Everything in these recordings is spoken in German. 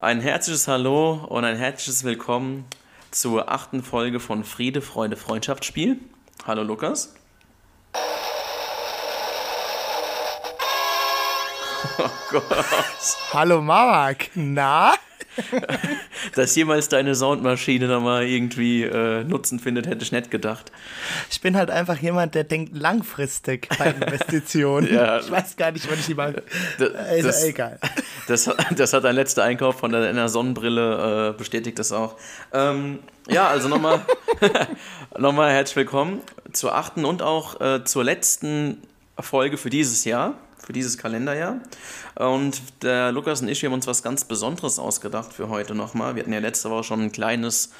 Ein herzliches Hallo und ein herzliches Willkommen zur achten Folge von Friede, Freude, Freundschaftsspiel. Hallo Lukas. Oh Gott. Hallo Mark. Na? Dass jemals deine Soundmaschine da mal irgendwie äh, Nutzen findet, hätte ich nicht gedacht. Ich bin halt einfach jemand, der denkt langfristig bei Investitionen. ja. Ich weiß gar nicht, wann ich die mal. Das, ist das, egal. Das, das, hat dein letzter Einkauf von deiner Sonnenbrille äh, bestätigt das auch. Ähm, ja, also nochmal nochmal herzlich willkommen zur achten und auch äh, zur letzten Folge für dieses Jahr für dieses Kalenderjahr. Und der Lukas und ich haben uns was ganz Besonderes ausgedacht für heute nochmal. Wir hatten ja letzte Woche schon ein kleines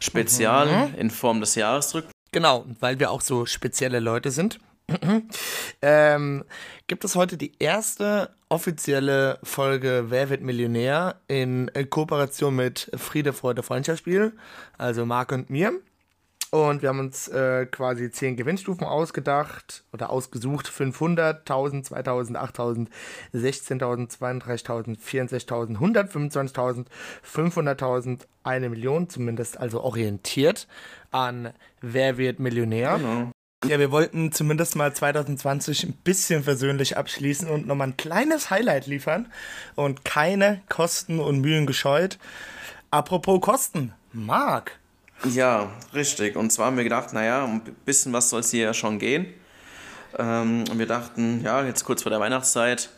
Spezial mhm. in Form des Jahresrückblicks. Genau, weil wir auch so spezielle Leute sind. ähm, gibt es heute die erste offizielle Folge Wer wird Millionär in Kooperation mit Friede, Freude, Freundschaftsspiel, also Marc und mir. Und wir haben uns äh, quasi zehn Gewinnstufen ausgedacht oder ausgesucht. 500, 1000, 2000, 8000, 16.000, 32.000, 64.000, 125.000, 500.000, eine Million zumindest, also orientiert an Wer wird Millionär. Genau. Ja, wir wollten zumindest mal 2020 ein bisschen versöhnlich abschließen und nochmal ein kleines Highlight liefern und keine Kosten und Mühen gescheut. Apropos Kosten, Marc, ja, richtig. Und zwar haben wir gedacht, naja, ein bisschen was soll es hier ja schon gehen. Ähm, und wir dachten, ja, jetzt kurz vor der Weihnachtszeit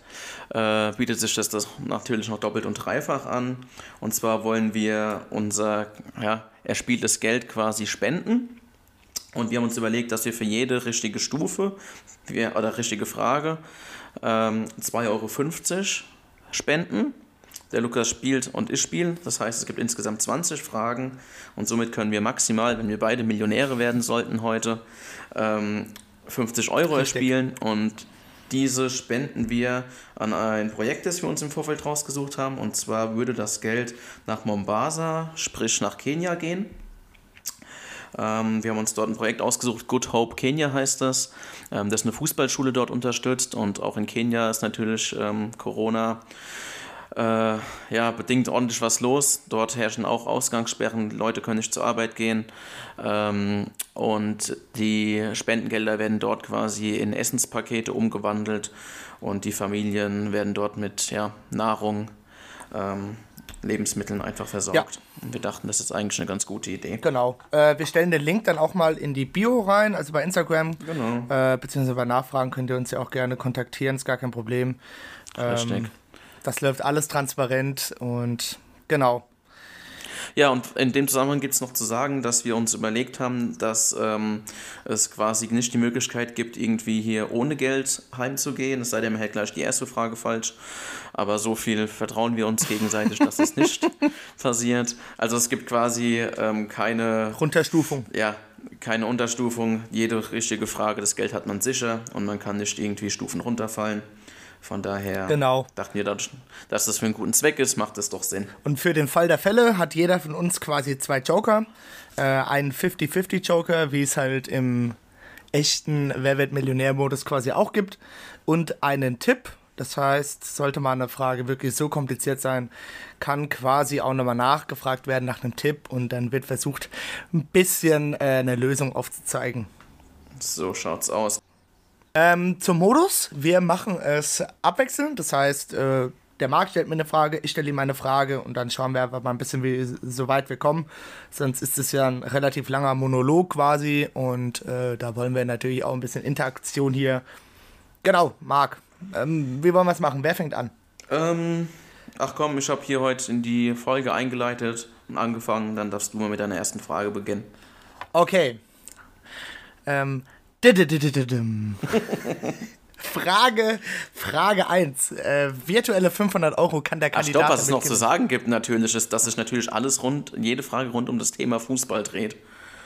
äh, bietet sich das, das natürlich noch doppelt und dreifach an. Und zwar wollen wir unser ja, erspieltes Geld quasi spenden. Und wir haben uns überlegt, dass wir für jede richtige Stufe wir, oder richtige Frage ähm, 2,50 Euro spenden. Der Lukas spielt und ich spiele. Das heißt, es gibt insgesamt 20 Fragen und somit können wir maximal, wenn wir beide Millionäre werden sollten heute, 50 ähm, Euro erspielen und diese spenden wir an ein Projekt, das wir uns im Vorfeld rausgesucht haben. Und zwar würde das Geld nach Mombasa, sprich nach Kenia gehen. Ähm, wir haben uns dort ein Projekt ausgesucht, Good Hope Kenya heißt das, ähm, das eine Fußballschule dort unterstützt. Und auch in Kenia ist natürlich Corona äh, ja, bedingt ordentlich was los. Dort herrschen auch Ausgangssperren, Leute können nicht zur Arbeit gehen. Ähm, und die Spendengelder werden dort quasi in Essenspakete umgewandelt und die Familien werden dort mit ja, Nahrung, ähm, Lebensmitteln einfach versorgt. Ja. Wir dachten, das ist eigentlich eine ganz gute Idee. Genau. Äh, wir stellen den Link dann auch mal in die Bio rein, also bei Instagram. Genau. Äh, beziehungsweise bei Nachfragen könnt ihr uns ja auch gerne kontaktieren, ist gar kein Problem. Richtig. Das läuft alles transparent und genau. Ja, und in dem Zusammenhang gibt es noch zu sagen, dass wir uns überlegt haben, dass ähm, es quasi nicht die Möglichkeit gibt, irgendwie hier ohne Geld heimzugehen. Es sei denn, man hält gleich die erste Frage falsch. Aber so viel vertrauen wir uns gegenseitig, dass es nicht passiert. Also es gibt quasi ähm, keine Runterstufung. Ja, keine Unterstufung. Jede richtige Frage, das Geld hat man sicher und man kann nicht irgendwie Stufen runterfallen. Von daher genau. dachten wir, dass das für einen guten Zweck ist, macht es doch Sinn. Und für den Fall der Fälle hat jeder von uns quasi zwei Joker. Äh, einen 50-50-Joker, wie es halt im echten Wer wird Millionär-Modus quasi auch gibt. Und einen Tipp. Das heißt, sollte mal eine Frage wirklich so kompliziert sein, kann quasi auch nochmal nachgefragt werden nach einem Tipp und dann wird versucht, ein bisschen äh, eine Lösung aufzuzeigen. So schaut's aus. Ähm, zum Modus. Wir machen es abwechselnd. Das heißt, äh, der Marc stellt mir eine Frage, ich stelle ihm eine Frage und dann schauen wir einfach mal ein bisschen, wie so weit wir kommen. Sonst ist es ja ein relativ langer Monolog quasi und äh, da wollen wir natürlich auch ein bisschen Interaktion hier. Genau, Marc, ähm, wie wollen wir es machen? Wer fängt an? Ähm, ach komm, ich habe hier heute in die Folge eingeleitet und angefangen. Dann darfst du mal mit deiner ersten Frage beginnen. Okay. Ähm, Frage, Frage 1. Äh, virtuelle 500 Euro kann der Kandidat. Ach, stopp, was es noch zu sagen gibt, natürlich, ist, dass sich natürlich alles rund, jede Frage rund um das Thema Fußball dreht.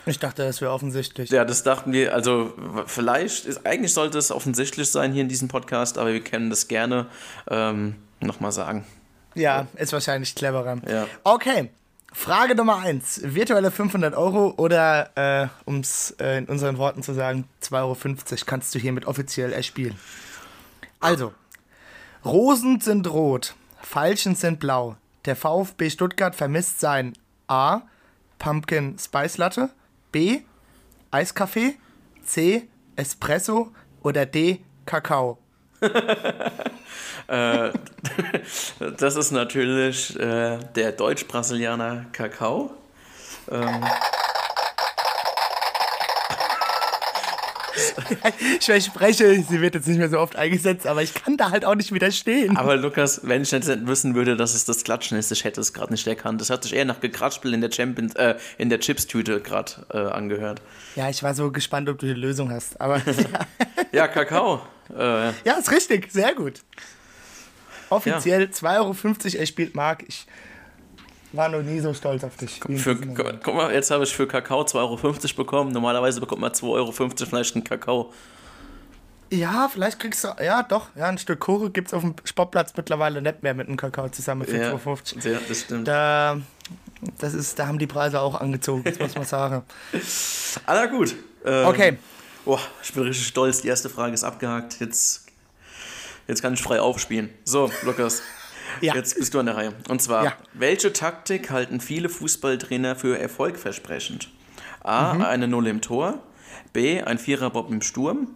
Ich dachte, das wäre offensichtlich. Ja, das dachten wir, also vielleicht, ist, eigentlich sollte es offensichtlich sein hier in diesem Podcast, aber wir können das gerne ähm, nochmal sagen. Ja, ist wahrscheinlich cleverer. Ja. Okay, Frage Nummer 1. Virtuelle 500 Euro oder, äh, um es äh, in unseren Worten zu sagen, 2,50 Euro kannst du hiermit offiziell erspielen. Also, Rosen sind rot, Veilchen sind blau, Der VfB Stuttgart vermisst sein A. Pumpkin Spice Latte, B. Eiskaffee, C. Espresso oder D. Kakao. Äh, das ist natürlich äh, der Deutsch-Brasilianer Kakao. Ähm, Ich verspreche, sie wird jetzt nicht mehr so oft eingesetzt, aber ich kann da halt auch nicht widerstehen. aber Lukas, wenn ich jetzt nicht wissen würde, dass es das Klatschen ist, ich hätte es gerade nicht erkannt. Das hat sich eher nach Gekraspel in der Champions, äh, in der Chipstüte gerade äh, angehört. Ja, ich war so gespannt, ob du die Lösung hast. Aber Ja, Kakao. Äh, ja, ist richtig, sehr gut. Offiziell 2,50 Euro, er spielt Mark. Ich war noch nie so stolz auf dich. für, guck mal, jetzt habe ich für Kakao 2,50 Euro bekommen. Normalerweise bekommt man 2,50 Euro vielleicht einen Kakao. Ja, vielleicht kriegst du, ja doch, ja, ein Stück Kuchen gibt es auf dem Sportplatz mittlerweile nicht mehr mit einem Kakao zusammen für Ja, 2,50 Euro. ja, das stimmt. Da, das ist, da haben die Preise auch angezogen, das muss man sagen. Aber gut. Ähm, Okay, Boah, ich bin richtig stolz. Die erste Frage ist abgehakt. Jetzt, jetzt kann ich frei aufspielen. So, Lukas. Ja. Jetzt bist du an der Reihe. Und zwar, Ja. welche Taktik halten viele Fußballtrainer für erfolgversprechend? A. Mhm. Eine Null im Tor. B. Ein Viererbob im Sturm.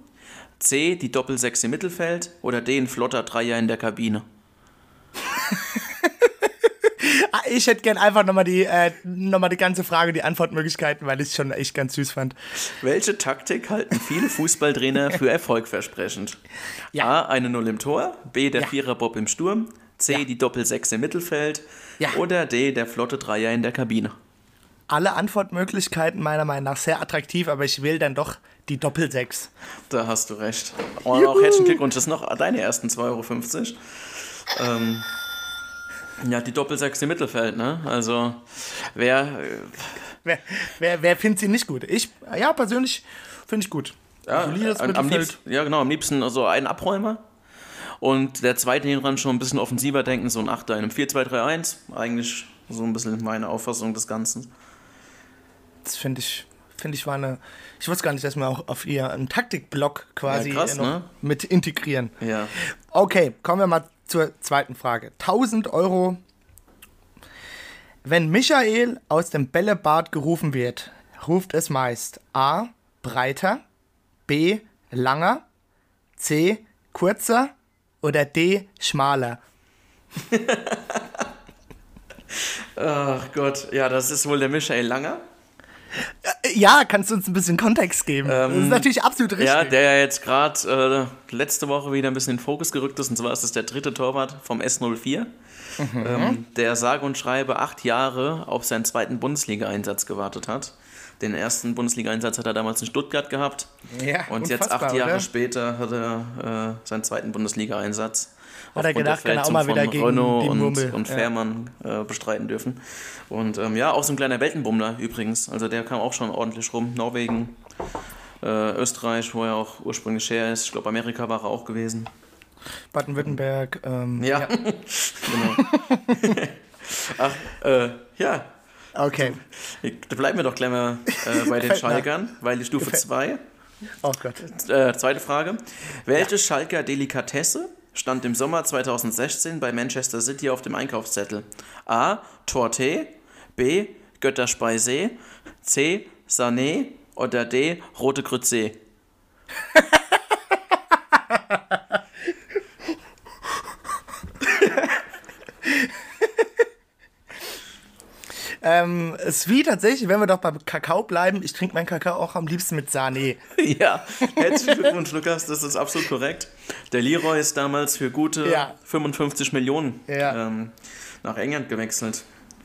C. Die Doppelsechs im Mittelfeld. Oder D. Ein flotter Dreier in der Kabine. Ah, ich hätte gern einfach nochmal die, äh, noch mal die ganze Frage, die Antwortmöglichkeiten, weil ich es schon echt ganz süß fand. Welche Taktik halten viele Fußballtrainer für erfolgversprechend? Ja. A. Eine Null im Tor. B. Der Ja. Viererbob im Sturm. C. Ja. Die Doppelsechs im Mittelfeld. Ja. Oder D. Der flotte Dreier in der Kabine. Alle Antwortmöglichkeiten meiner Meinung nach sehr attraktiv, aber ich wähle dann doch die Doppelsechs. Da hast du recht. Und auch herzlichen Glückwunsch. Das sind noch deine ersten 2,50 Euro. Ähm, ja, die Doppelsechs im Mittelfeld, ne? Also, wer. äh, Wer, wer, wer findet sie nicht gut? Ich, ja, persönlich finde ich gut. Ja, Solides am, liebsten, ja, genau, am liebsten so einen Abräumer. Und der zweite hinten dran schon ein bisschen offensiver denken, so ein Achter in einem 4-2-3-1. Eigentlich so ein bisschen meine Auffassung des Ganzen. Das finde ich, finde ich war eine. Ich wusste gar nicht, dass wir auch auf ihr einen Taktikblock quasi Ja, krass, äh, ne? mit integrieren. Ja. Okay, kommen wir mal zur zweiten Frage. 1000 Euro. Wenn Michael aus dem Bällebad gerufen wird, ruft es meist A. Breiter, B. Langer, C. Kurzer oder D. Schmaler. Ach Gott, ja, das ist wohl der Michael Langer. Äh, Ja, kannst du uns ein bisschen Kontext geben? das ist natürlich absolut richtig. Ja, der ja jetzt gerade äh, letzte Woche wieder ein bisschen in den Fokus gerückt ist. Und zwar ist das der dritte Torwart vom S04. Ähm, der sage und schreibe acht Jahre auf seinen zweiten Bundesliga-Einsatz gewartet hat. Den ersten Bundesliga-Einsatz hat er damals in Stuttgart gehabt. Ja, und jetzt acht Jahre oder? später hat er äh, seinen zweiten Bundesliga-Einsatz. Hat er gedacht, kann er auch mal wieder gegen Renault die und, Murmel, und ja. Fährmann äh, bestreiten dürfen. Und ähm, ja, auch so ein kleiner Weltenbummler übrigens. Also der kam auch schon ordentlich rum. Norwegen, äh, Österreich, wo er auch ursprünglich her ist. Ich glaube, Amerika war er auch gewesen. Baden-Württemberg. Ähm, Ja, genau. Ach, äh, ja, Okay. da bleiben wir doch gleich mal äh, bei den. Schalkern, weil die Stufe Gefällt- 2 Oh Gott. Äh, zweite Frage. Welche Schalker Delikatesse stand im Sommer 2016 bei Manchester City auf dem Einkaufszettel? A. Torte, B. Götterspeise, C. Sané oder D. Rote Grütze? Ähm, es wie tatsächlich, wenn wir doch beim Kakao bleiben, ich trinke meinen Kakao auch am liebsten mit Sahne. Ja, herzlichen Glückwunsch, Lukas, das ist absolut korrekt. Der Leroy ist damals für gute Ja. 55 Millionen Ja. ähm, nach England gewechselt.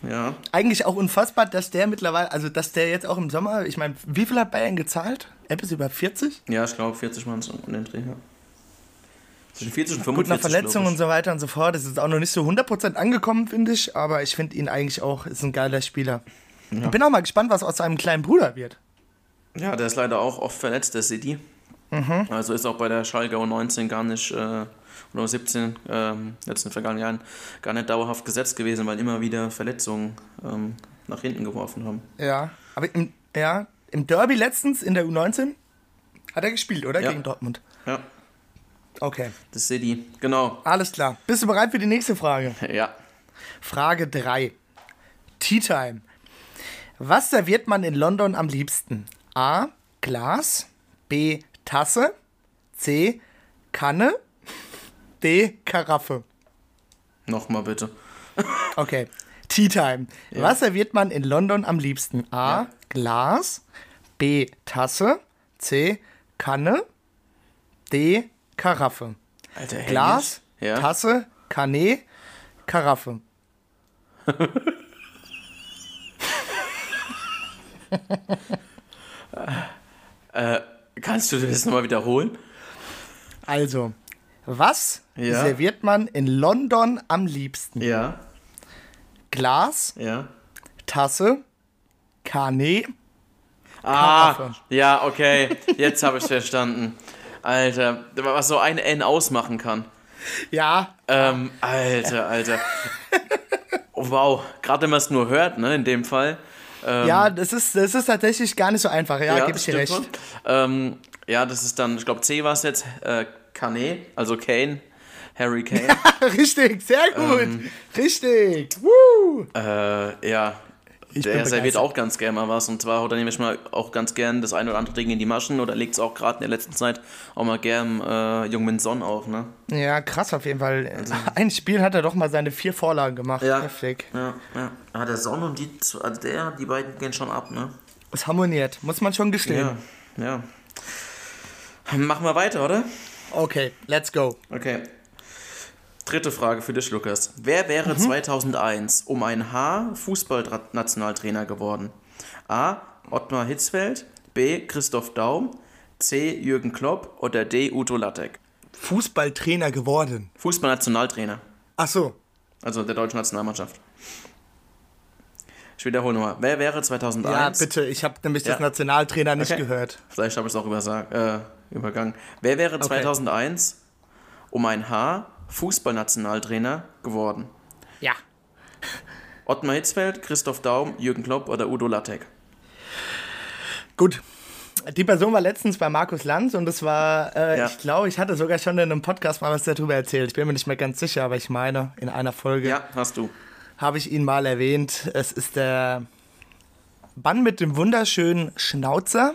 Ja, Eigentlich auch unfassbar, dass der mittlerweile, also dass der jetzt auch im Sommer, ich meine, wie viel hat Bayern gezahlt? Etwas über 40? ja ich glaube 40 Mann in den Dreh. Ja. Zwischen 40 und Gut, 45. nach Verletzungen und so weiter und so fort. Das ist auch noch nicht so 100% angekommen, finde ich. Aber ich finde ihn eigentlich auch, ist ein geiler Spieler. Ich bin auch mal gespannt, was aus seinem kleinen Bruder wird. Ja, der ist leider auch oft verletzt, der City. Mhm. Also ist auch bei der Schalke U19 gar nicht, äh, oder U17, ähm, jetzt in den vergangenen Jahren, gar nicht dauerhaft gesetzt gewesen, weil immer wieder Verletzungen ähm, nach hinten geworfen haben. Ja. Aber im, ja, im Derby letztens in der U19 hat er gespielt, oder? Ja. Gegen Dortmund. Ja, Okay. das City, genau. Alles klar. Bist du bereit für die nächste Frage? Ja. Frage 3. Tea Time. Was serviert man in London am liebsten? A. Glas. B. Tasse. C. Kanne. D. Karaffe. Nochmal bitte. Okay. Tea Time. Was serviert man in London am liebsten? A. Ja. Glas. B. Tasse. C. Kanne. D. Karaffe. Alter, Glas? Ja. Tasse, Kanne, Karaffe. Kannst du das nochmal wiederholen? Also, was Ja. serviert man in London am liebsten? Ja. Glas, Ja. Tasse, Kanne. Ah, Karaffe. ja, okay. Jetzt habe ich verstanden. Alter, was so ein N ausmachen kann. Ja, Ähm, Alter, Alter. Oh, wow, gerade wenn man es nur hört, ne, in dem Fall. ja, das ist, das ist tatsächlich gar nicht so einfach. Ja, gebe das ich dir recht. Ähm, ja, das ist dann, ich glaube, C war es jetzt, äh, Kane, also Kane, Harry Kane. Richtig, sehr gut. Ähm. Richtig. Woo. äh, ja, Ich der serviert auch ganz gerne mal was. Und zwar haut er nämlich mal auch ganz gern das ein oder andere Ding in die Maschen oder legt es auch gerade in der letzten Zeit auch mal gern äh, Jungmin Son auf, ne? Ja, krass auf jeden Fall. Ein Spiel hat er doch mal seine vier Vorlagen gemacht. Also Ja. Heftig. Ja, ja. Ah, der Son und die, also der, die beiden gehen schon ab, ne? Es harmoniert, muss man schon gestehen. Ja, ja. Machen wir weiter, oder? Okay, let's go. Okay. Dritte Frage für dich, Lukas. Wer wäre 2001 um ein Haar Fußballnationaltrainer geworden? A. Ottmar Hitzfeld, B. Christoph Daum, C. Jürgen Klopp oder D. Udo Lattek? Fußballtrainer geworden. Fußballnationaltrainer, Ach so. also der deutschen Nationalmannschaft. Ich wiederhole nochmal. Wer wäre 2001? Ja, bitte, ich habe nämlich das Ja. Nationaltrainer nicht Okay. gehört. Vielleicht habe ich es auch übersag, äh, übergangen. Wer wäre 2001 um ein Haar Fußballnationaltrainer geworden? Ja. Ottmar Hitzfeld, Christoph Daum, Jürgen Klopp oder Udo Lattek? Gut. Die Person war letztens bei Markus Lanz und das war, äh, Ja. ich glaube, ich hatte sogar schon in einem Podcast mal was darüber erzählt. Ich bin mir nicht mehr ganz sicher, aber ich meine, in einer Folge Ja, hast du. habe ich ihn mal erwähnt. Es ist der Mann mit dem wunderschönen Schnauzer.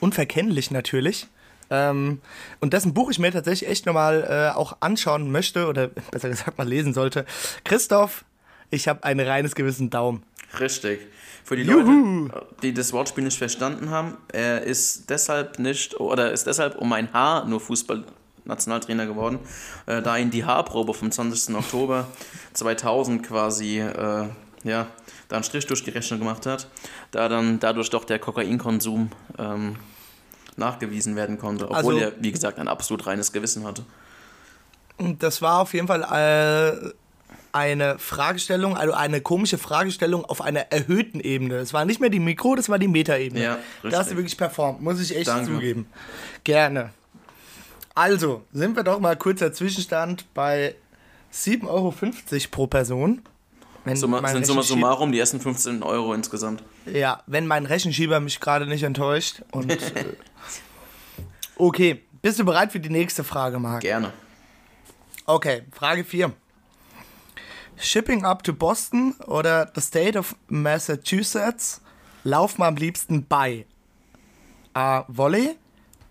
Unverkennlich natürlich. Ähm, und dessen Buch ich mir tatsächlich echt nochmal äh, auch anschauen möchte oder besser gesagt mal lesen sollte. Christoph, ich habe ein reines Gewissen Daumen. Richtig. Für die Juhu. Leute, die das Wortspiel nicht verstanden haben, er ist deshalb nicht oder ist deshalb um ein Haar nur Fußballnationaltrainer geworden, äh, da ihn die Haarprobe vom 20. Oktober 2000 quasi äh, ja, da einen Strich durch die Rechnung gemacht hat, da dann dadurch doch der Kokainkonsum ähm, nachgewiesen werden konnte, obwohl Also- er, wie gesagt, ein absolut reines Gewissen hatte. Das war auf jeden Fall äh, eine Fragestellung, also eine komische Fragestellung auf einer erhöhten Ebene. Es war nicht mehr die Mikro, das war die Metaebene. Ja, Da hast richtig. du wirklich performt, muss ich echt Danke. zugeben. Gerne. Also, sind wir doch mal kurzer Zwischenstand bei 7,50 Euro pro Person. Wenn Summa, sind summa summarum die ersten 15 Euro insgesamt. Ja, wenn mein Rechenschieber mich gerade nicht enttäuscht. Und, äh, okay, bist du bereit für die nächste Frage, Marc? Gerne. Okay, Frage 4. Shipping up to Boston oder the state of Massachusetts laufen am liebsten bei A. Volley,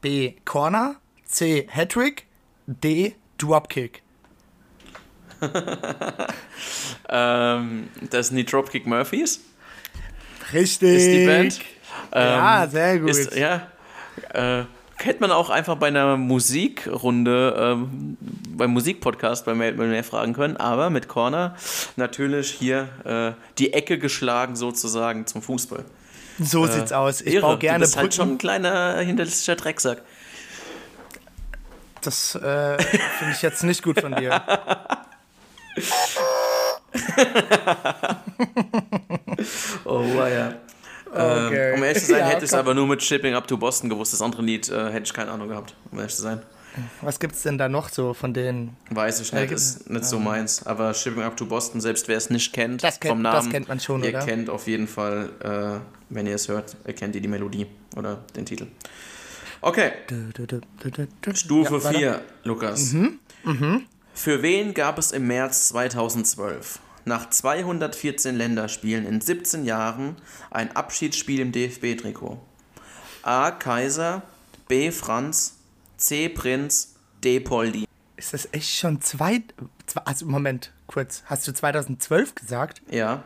B. Corner, C. Hattrick, D. Dropkick. Ähm, das sind die Dropkick Murphys. Richtig. ist die Band. Ja, Ähm, sehr gut. Ist, ja, äh, hätte man auch einfach bei einer Musikrunde, ähm, beim Musikpodcast bei Mail mehr fragen können, aber mit Corner natürlich hier äh, die Ecke geschlagen sozusagen zum Fußball. so sieht's aus. Ich Äh, Irre, baue gerne du bist halt Brücken. schon ein kleiner hinterlistischer Drecksack. Das äh, finde ich jetzt nicht gut von dir. Oh, ja. Okay. Ähm, um ehrlich zu sein, Ja, hätte ich es aber nur mit Shipping Up to Boston gewusst. Das andere Lied äh, hätte ich keine Ahnung gehabt, um ehrlich zu sein. Was gibt's denn da noch so von denen? Weiß ich nicht, gibt- ist nicht so meins. Aber Shipping Up to Boston, selbst wer es nicht kennt, Das kennt- vom das Namen, kennt man schon, ihr oder? kennt auf jeden Fall, äh, wenn ihr es hört, erkennt ihr die Melodie oder den Titel. Okay, Stufe Ja, weiter. 4, Lukas. Für wen gab es im März 2012 nach 214 Länderspielen in 17 Jahren ein Abschiedsspiel im DFB-Trikot? A. Kaiser, B. Franz, C. Prinz, D. Poldi. Ist das echt schon zwei, zwei also Moment, kurz. Hast du 2012 gesagt? Ja,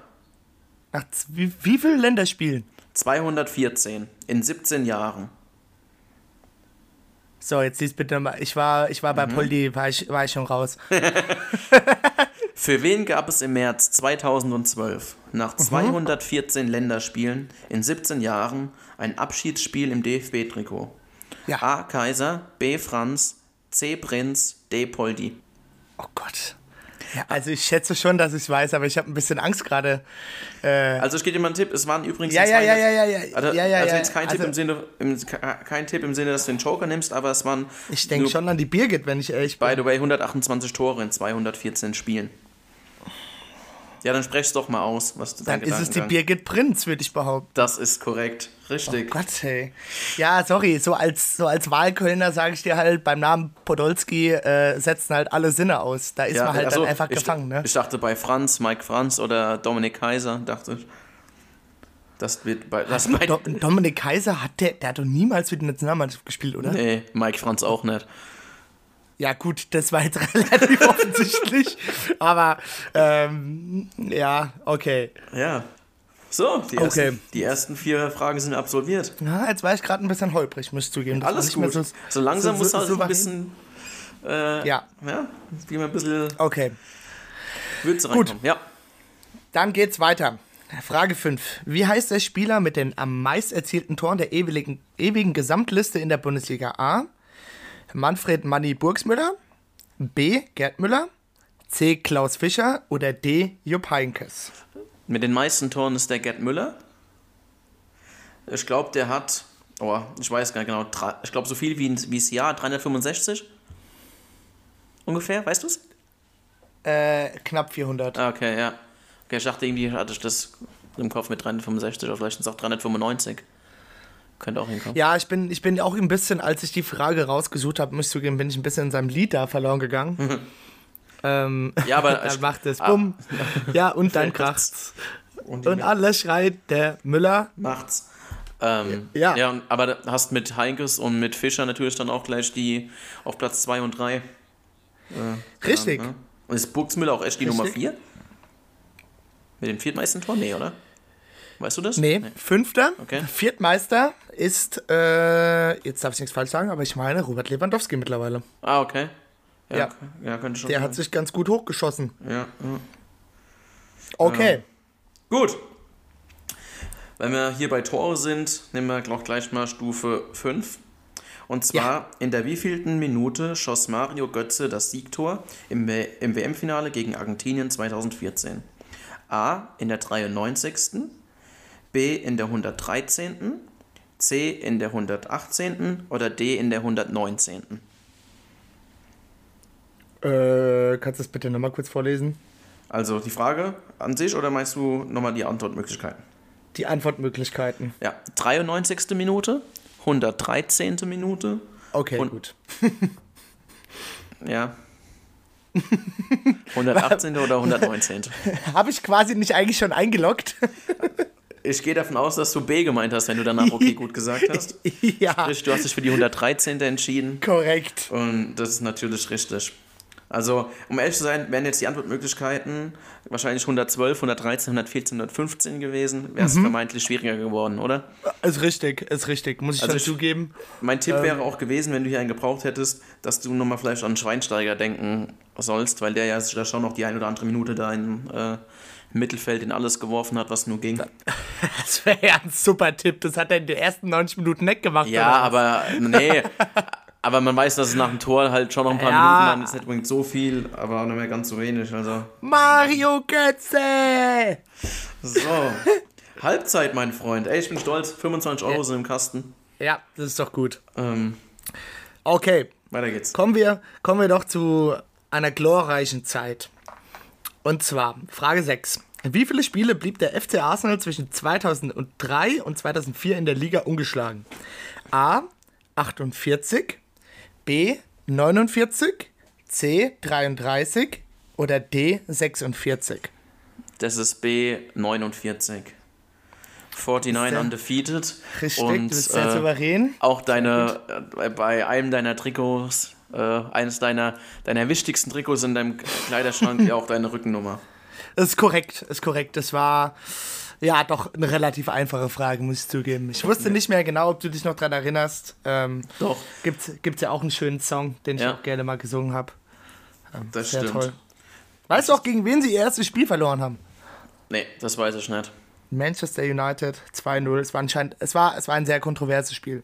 Nach wie, wie vielen Länderspielen? 214 in 17 Jahren. So, jetzt lies bitte nochmal. Ich war, ich war bei Poldi, war ich, war ich schon raus. Für wen gab es im März 2012 nach 214 Länderspielen in 17 Jahren ein Abschiedsspiel im DFB-Trikot? Ja. A. Kaiser, B. Franz, C. Prinz, D. Poldi. Oh Gott. Also ich schätze schon, dass ich weiß, aber ich habe ein bisschen Angst gerade. Äh, Also ich gebe dir mal einen Tipp, es waren übrigens Ja, ja, ja, ja, ja, ja. Also, Ja, ja, also jetzt kein Tipp Also- im Sinne im, kein Tipp im Sinne, dass du den Joker nimmst, aber es waren ich denke schon an die Birgit, wenn ich ehrlich bin. by the way 128 Tore in 214 Spielen. Ja, dann sprech's doch mal aus, was du Dann dein ist es die Birgit Prinz, würde ich behaupten. Das ist korrekt, richtig. Gott, hey. Ja, sorry, so als, so als Wahlkölner sage ich dir halt, beim Namen Podolski äh, setzen halt alle Sinne aus. Da ist man halt also, dann einfach ich, gefangen, ne? Ich dachte bei Franz, Mike Franz oder Dominik Kaiser, dachte ich. Das wird bei. Das Do Dominik Kaiser, hat der, der hat doch niemals für die Nationalmannschaft gespielt, oder? nee, Mike Franz auch nicht. Ja, gut, das war jetzt relativ offensichtlich. Aber, ähm, ja, okay. Ja. So, die, Okay. ersten, die ersten vier Fragen sind absolviert. Ja, jetzt war ich gerade ein bisschen holprig, muss ich zugeben. Das Alles gut. So, langsam muss halt ein souverän. bisschen. Äh, Ja, Ja, wie man ein bisschen okay. Würze reinkommen. Ja. Dann geht's weiter. Frage 5. Wie heißt der Spieler mit den am meist erzielten Toren der ewigen, ewigen Gesamtliste in der Bundesliga A? Manfred Manni Burgsmüller, B. Gerd Müller, C. Klaus Fischer oder D. Jupp Heynckes? Mit den meisten Toren ist der Gerd Müller. Ich glaube, der hat. Oh, ich weiß gar nicht genau. Ich glaube, so viel wie wie das Jahr, 365. Ungefähr, weißt du es? Äh, knapp 400. Ah, okay, ja. Okay, ich dachte irgendwie, hatte ich das im Kopf mit 365 oder vielleicht sind es auch 395. Könnte auch hinkommen. Ja, ich bin, ich bin auch ein bisschen, als ich die Frage rausgesucht habe, muss ich zugeben, bin ich ein bisschen in seinem Lied da verloren gegangen. ähm, Ja, aber ich- macht es ah. bumm. Ja, und dann kracht's. Und, Und alles schreit der Müller. macht's. Ähm, Ja. ja. aber hast mit Heinkes und mit Fischer natürlich dann auch gleich die auf Platz 2 und 3. Richtig. Ja. Und ist Burgsmüller auch echt die Richtig. Nummer 4? Mit den viertmeisten Toren? Nee, oder? Weißt du das? Nee, fünfter. Okay. Viertmeister ist, äh, jetzt darf ich nichts falsch sagen, aber ich meine Robert Lewandowski mittlerweile. Ah, okay. Ja, Ja. ja. ja könnte schon Der sein. hat sich ganz gut hochgeschossen. Ja, ja. Okay. Gut. Wenn wir hier bei Tore sind, nehmen wir auch gleich mal Stufe 5. Und zwar in der wievielten Minute schoss Mario Götze das Siegtor im, W- im WM-Finale gegen Argentinien 2014? A. in der 93. B. in der 113. C. in der 118. oder D. in der 119. Äh, kannst du das bitte nochmal kurz vorlesen? Also die Frage an sich oder meinst du nochmal die Antwortmöglichkeiten? Die Antwortmöglichkeiten. Ja, 93. Minute, 113. Minute, Okay, Und- gut. ja. 118. oder 119. Habe ich quasi nicht eigentlich schon eingeloggt? Ich gehe davon aus, dass du B gemeint hast, wenn du danach okay gut gesagt hast. ja, Sprich, du hast dich für die 113. entschieden korrekt. und das ist natürlich richtig. Also, um ehrlich zu sein, wären jetzt die Antwortmöglichkeiten wahrscheinlich 112, 113, 114, 115 gewesen, wäre es vermeintlich schwieriger geworden, oder? Ist richtig, ist richtig. Muss ich Also ich- zugeben. Mein Tipp Ähm. wäre auch gewesen, wenn du hier einen gebraucht hättest, dass du nochmal vielleicht an Schweinsteiger denken sollst, weil der ja da schon noch die ein oder andere Minute da im äh, Mittelfeld in alles geworfen hat, was nur ging. Das wäre ja ein super Tipp. Das hat er in den ersten 90 Minuten nicht gemacht. Ja, aber nee. aber man weiß, dass es nach dem Tor halt schon noch ein paar Ja. Minuten dann ist nicht unbedingt so viel, aber auch nicht mehr ganz so wenig. Also Mario Götze! so. Halbzeit, mein Freund. Ey, ich bin stolz. 25 Euro sind im Kasten. Ja, das ist doch gut. Ähm, Okay, weiter geht's. kommen wir, kommen wir doch zu einer glorreichen Zeit. Und zwar, Frage 6. Wie viele Spiele blieb der FC Arsenal zwischen 2003 und 2004 in der Liga ungeschlagen? A. 48, B. 49, C 33 oder D 46? Das ist B 49. 49 Sehr- undefeated. Richtig, und, du bist sehr äh, souverän. Auch deine, äh, bei einem deiner Trikots, äh, eines deiner, deiner wichtigsten Trikots in deinem Kleiderschrank, ja auch deine Rückennummer. Ist korrekt, ist korrekt. Das war ja doch eine relativ einfache Frage, muss ich zugeben. Ich wusste nicht mehr genau, ob du dich noch dran erinnerst. Ähm, Doch. gibt's, gibt's ja auch einen schönen Song, den ich Ja. auch gerne mal gesungen habe. Das Sehr stimmt. toll. Weißt du auch, gegen wen sie ihr erstes Spiel verloren haben? Nee, das weiß ich nicht. Manchester United 2-0. Es war anscheinend, es war, es war ein sehr kontroverses Spiel,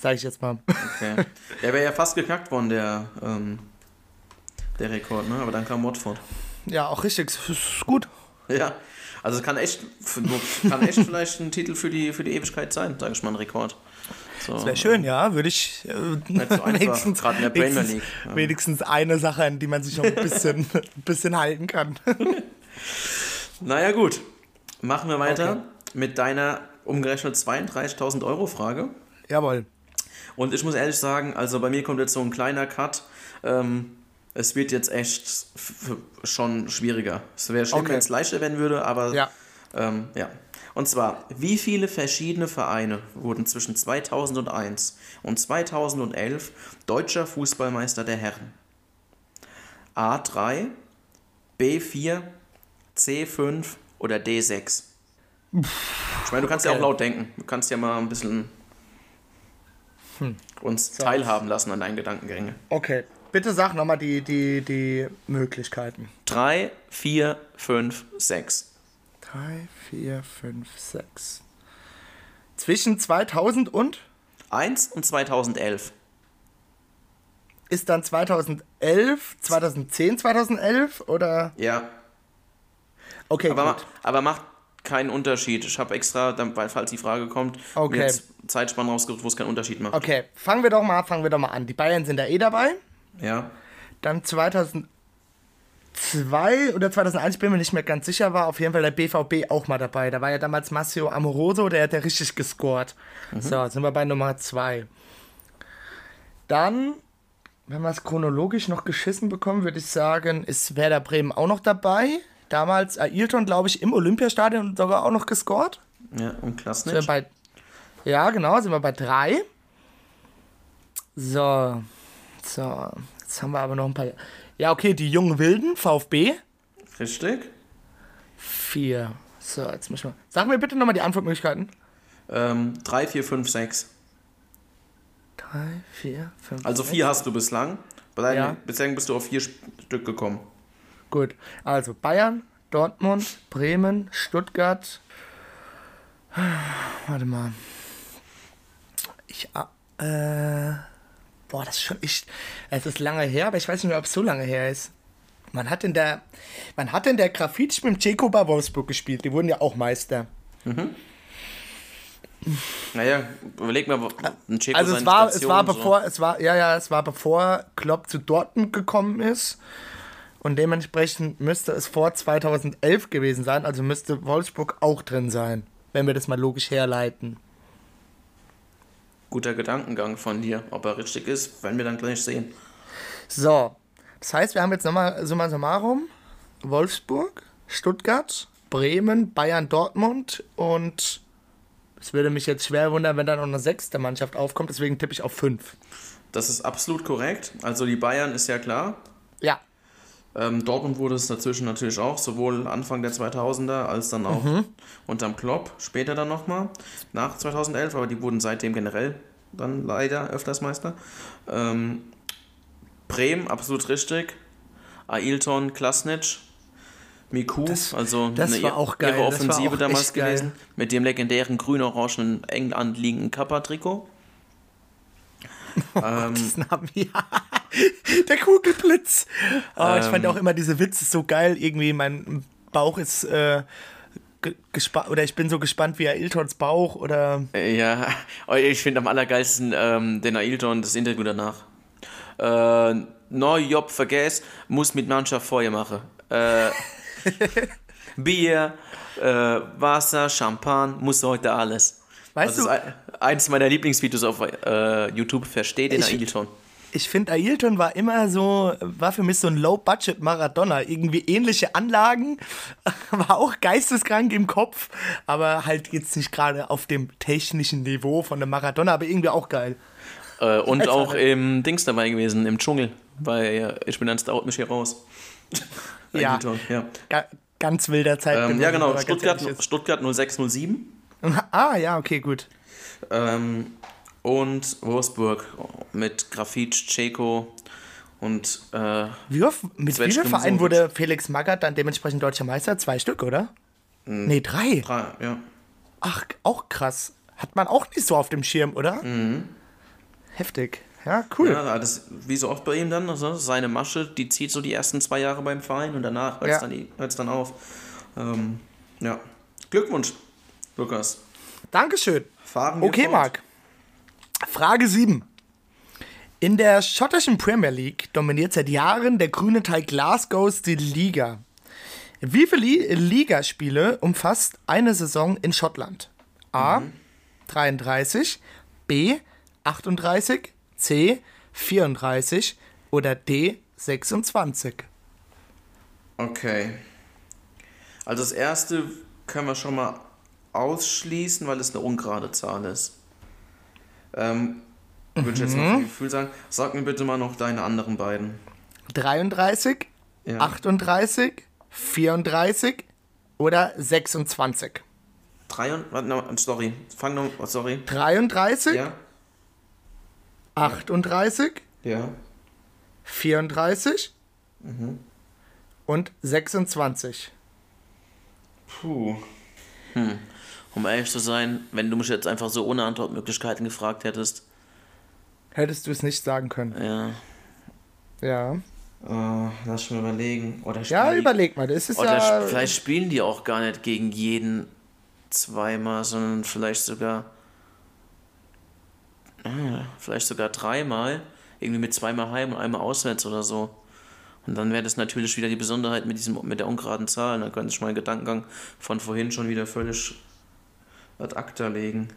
sage ich jetzt mal. Okay. Der wäre ja fast geknackt worden, der, ähm, der Rekord, ne? Aber dann kam Watford. Ja, auch richtig, es ist gut. Ja. Also es kann echt, kann echt vielleicht ein Titel für die, für die Ewigkeit sein, sage ich mal, ein Rekord. So, Wäre schön, ja, würde ich äh, so gerade in der Premier wenigstens, League. Ja. wenigstens eine Sache, an die man sich noch ein bisschen, ein bisschen halten kann. Naja, gut. Machen wir weiter Okay. mit deiner umgerechnet 32.000 Euro Frage. Jawohl. Und ich muss ehrlich sagen, also bei mir kommt jetzt so ein kleiner Cut. Ähm, es wird jetzt echt schon schwieriger. Es wäre schlimm, Okay. wenn es leichter werden würde, aber Ja. Ähm, ja. Und zwar, wie viele verschiedene Vereine wurden zwischen 2001 und 2011 deutscher Fußballmeister der Herren? A3, B4, C5 oder D6? Ich meine, du kannst ja auch okay. laut denken. Du kannst ja mal ein bisschen uns teilhaben lassen an deinen Gedankengänge. Okay. Bitte sag nochmal die, die, die Möglichkeiten. 3, 4, 5, 6. 3, 4, 5, 6. Zwischen 2000 und 1 und 2011. ist dann 2011, 2010, 2011 oder? Ja, Okay, Aber, gut. aber macht keinen Unterschied. Ich habe extra, falls die Frage kommt, Okay. jetzt Zeitspannen rausgesucht, wo es keinen Unterschied macht. Okay, fangen wir doch mal, fangen wir doch mal an. Die Bayern sind da eh dabei. Ja. Dann 2002 oder 2001, ich bin mir nicht mehr ganz sicher, war auf jeden Fall der BVB auch mal dabei. Da war ja damals Massimo Amoroso, der hat ja richtig gescored. So, jetzt sind wir bei Nummer 2. Dann, wenn wir es chronologisch noch geschissen bekommen, würde ich sagen, ist Werder Bremen auch noch dabei. Damals Ailton, glaube ich, im Olympiastadion sogar auch noch gescored. Ja, und wir Klasnitsch. bei, ja, genau, sind wir bei drei. So, so, jetzt haben wir aber noch ein paar. Ja, okay, die jungen Wilden, VfB, Richtig. vier. So, jetzt ich mal. Sag mir bitte nochmal die Antwortmöglichkeiten. Ähm, 3, 4, 5, 6. Drei, vier, fünf. Also sechs. vier hast du bislang. Bislang, Ja. bislang bist du auf vier Stück gekommen. Gut, also Bayern, Dortmund, Bremen, Stuttgart. Warte mal. Ich, äh, boah, das ist schon echt, es ist lange her, aber ich weiß nicht mehr, ob es so lange her ist. Man hat in der, man hat in der Grafit mit dem Ceco bei Wolfsburg gespielt, die wurden ja auch Meister. Naja, überleg mal, ein Checo Also es war, es war so. bevor, es war, ja, ja, es war bevor Klopp zu Dortmund gekommen ist. Und dementsprechend müsste es vor 2011 gewesen sein, also müsste Wolfsburg auch drin sein, wenn wir das mal logisch herleiten. Guter Gedankengang von dir. Ob er richtig ist, werden wir dann gleich sehen. So, das heißt, wir haben jetzt nochmal summa summarum Wolfsburg, Stuttgart, Bremen, Bayern, Dortmund und es würde mich jetzt schwer wundern, wenn da noch eine sechste Mannschaft aufkommt, deswegen tippe ich auf fünf. Das ist absolut korrekt. Also die Bayern ist ja klar. Ja, Ähm, Dortmund wurde es dazwischen natürlich auch, sowohl Anfang der 2000er als dann auch Mhm. unterm Klopp, später dann nochmal, nach 2011, aber die wurden seitdem generell dann leider öfters Meister. Ähm, Bremen, absolut richtig. Ailton, Klasnitsch, Miku, also das eine war auch geil, ihre das war Offensive auch damals echt geil. gewesen, mit dem legendären grün-orangenen England liegenden Kappa-Trikot. ähm, Das Namen, ja. Der Kugelblitz. Oh, ich fand Ähm. auch immer diese Witze so geil. Irgendwie mein Bauch ist äh, ge- gespannt, oder ich bin so gespannt wie Ailtons Bauch oder. Ja, oh, ich finde am allergeilsten ähm, den Ailton, das Interview danach. Äh, no Job vergess, muss mit Mannschaft Feuer machen. Äh, Bier, äh, Wasser, Champagner, muss heute alles. Weißt das du, eins meiner Lieblingsvideos auf äh, YouTube, versteht den Ailton. Ich finde, Ailton war immer so, war für mich so ein Low-Budget-Maradona. Irgendwie ähnliche Anlagen, war auch geisteskrank im Kopf, aber halt jetzt nicht gerade auf dem technischen Niveau von einem Maradona, aber irgendwie auch geil. Äh, und Weiß auch im Dings dabei gewesen, im Dschungel, weil ich bin dann dauert mich hier raus. ja, ja. Ga ganz wilder Zeit. Ähm, ja, genau, Stuttgart, Stuttgart 0607. ah, ja, okay, gut. Ähm, und Wolfsburg mit Grafit, Ceko und äh, wie oft, mit wie vielen Vereinen wurde Felix Magath dann dementsprechend deutscher Meister? Zwei Stück, oder? Mhm. Nee, drei. Drei, ja. Ach, auch krass. Hat man auch nicht so auf dem Schirm, oder? Mhm. Heftig. Ja, cool. Ja, das, wie so oft bei ihm dann, also seine Masche, die zieht so die ersten zwei Jahre beim Verein und danach hört es ja. dann, dann auf. Ähm, ja. Glückwunsch, Lukas. Dankeschön. Fahren wir okay, fort. Marc. Frage 7. In der schottischen Premier League dominiert seit Jahren der grüne Teil Glasgows die Liga. Wie viele Ligaspiele umfasst eine Saison in Schottland? A. Mhm. 33, B. 38, C. 34 oder D. 26? Okay. Also das erste können wir schon mal ausschließen, weil es eine ungerade Zahl ist. Ähm, würde ich jetzt noch ein Gefühl sagen. Sag mir bitte mal noch deine anderen beiden. 33, ja. 38, 34 oder 26? 33, sorry, fang noch, oh, sorry. 33, ja. 38, ja. 34 mhm. und 26. Puh. Hm um ehrlich zu sein, wenn du mich jetzt einfach so ohne Antwortmöglichkeiten gefragt hättest. Hättest du es nicht sagen können. Ja. Ja. Uh, lass mich mal überlegen. Oder ja, überleg mal. Das ist oder ja vielleicht spielen die auch gar nicht gegen jeden zweimal, sondern vielleicht sogar. Ah, vielleicht sogar dreimal. Irgendwie mit zweimal heim und einmal auswärts oder so. Und dann wäre das natürlich wieder die Besonderheit mit, diesem, mit der ungeraden Zahl. Dann könnte ich meinen Gedankengang von vorhin schon wieder völlig ad acta legen.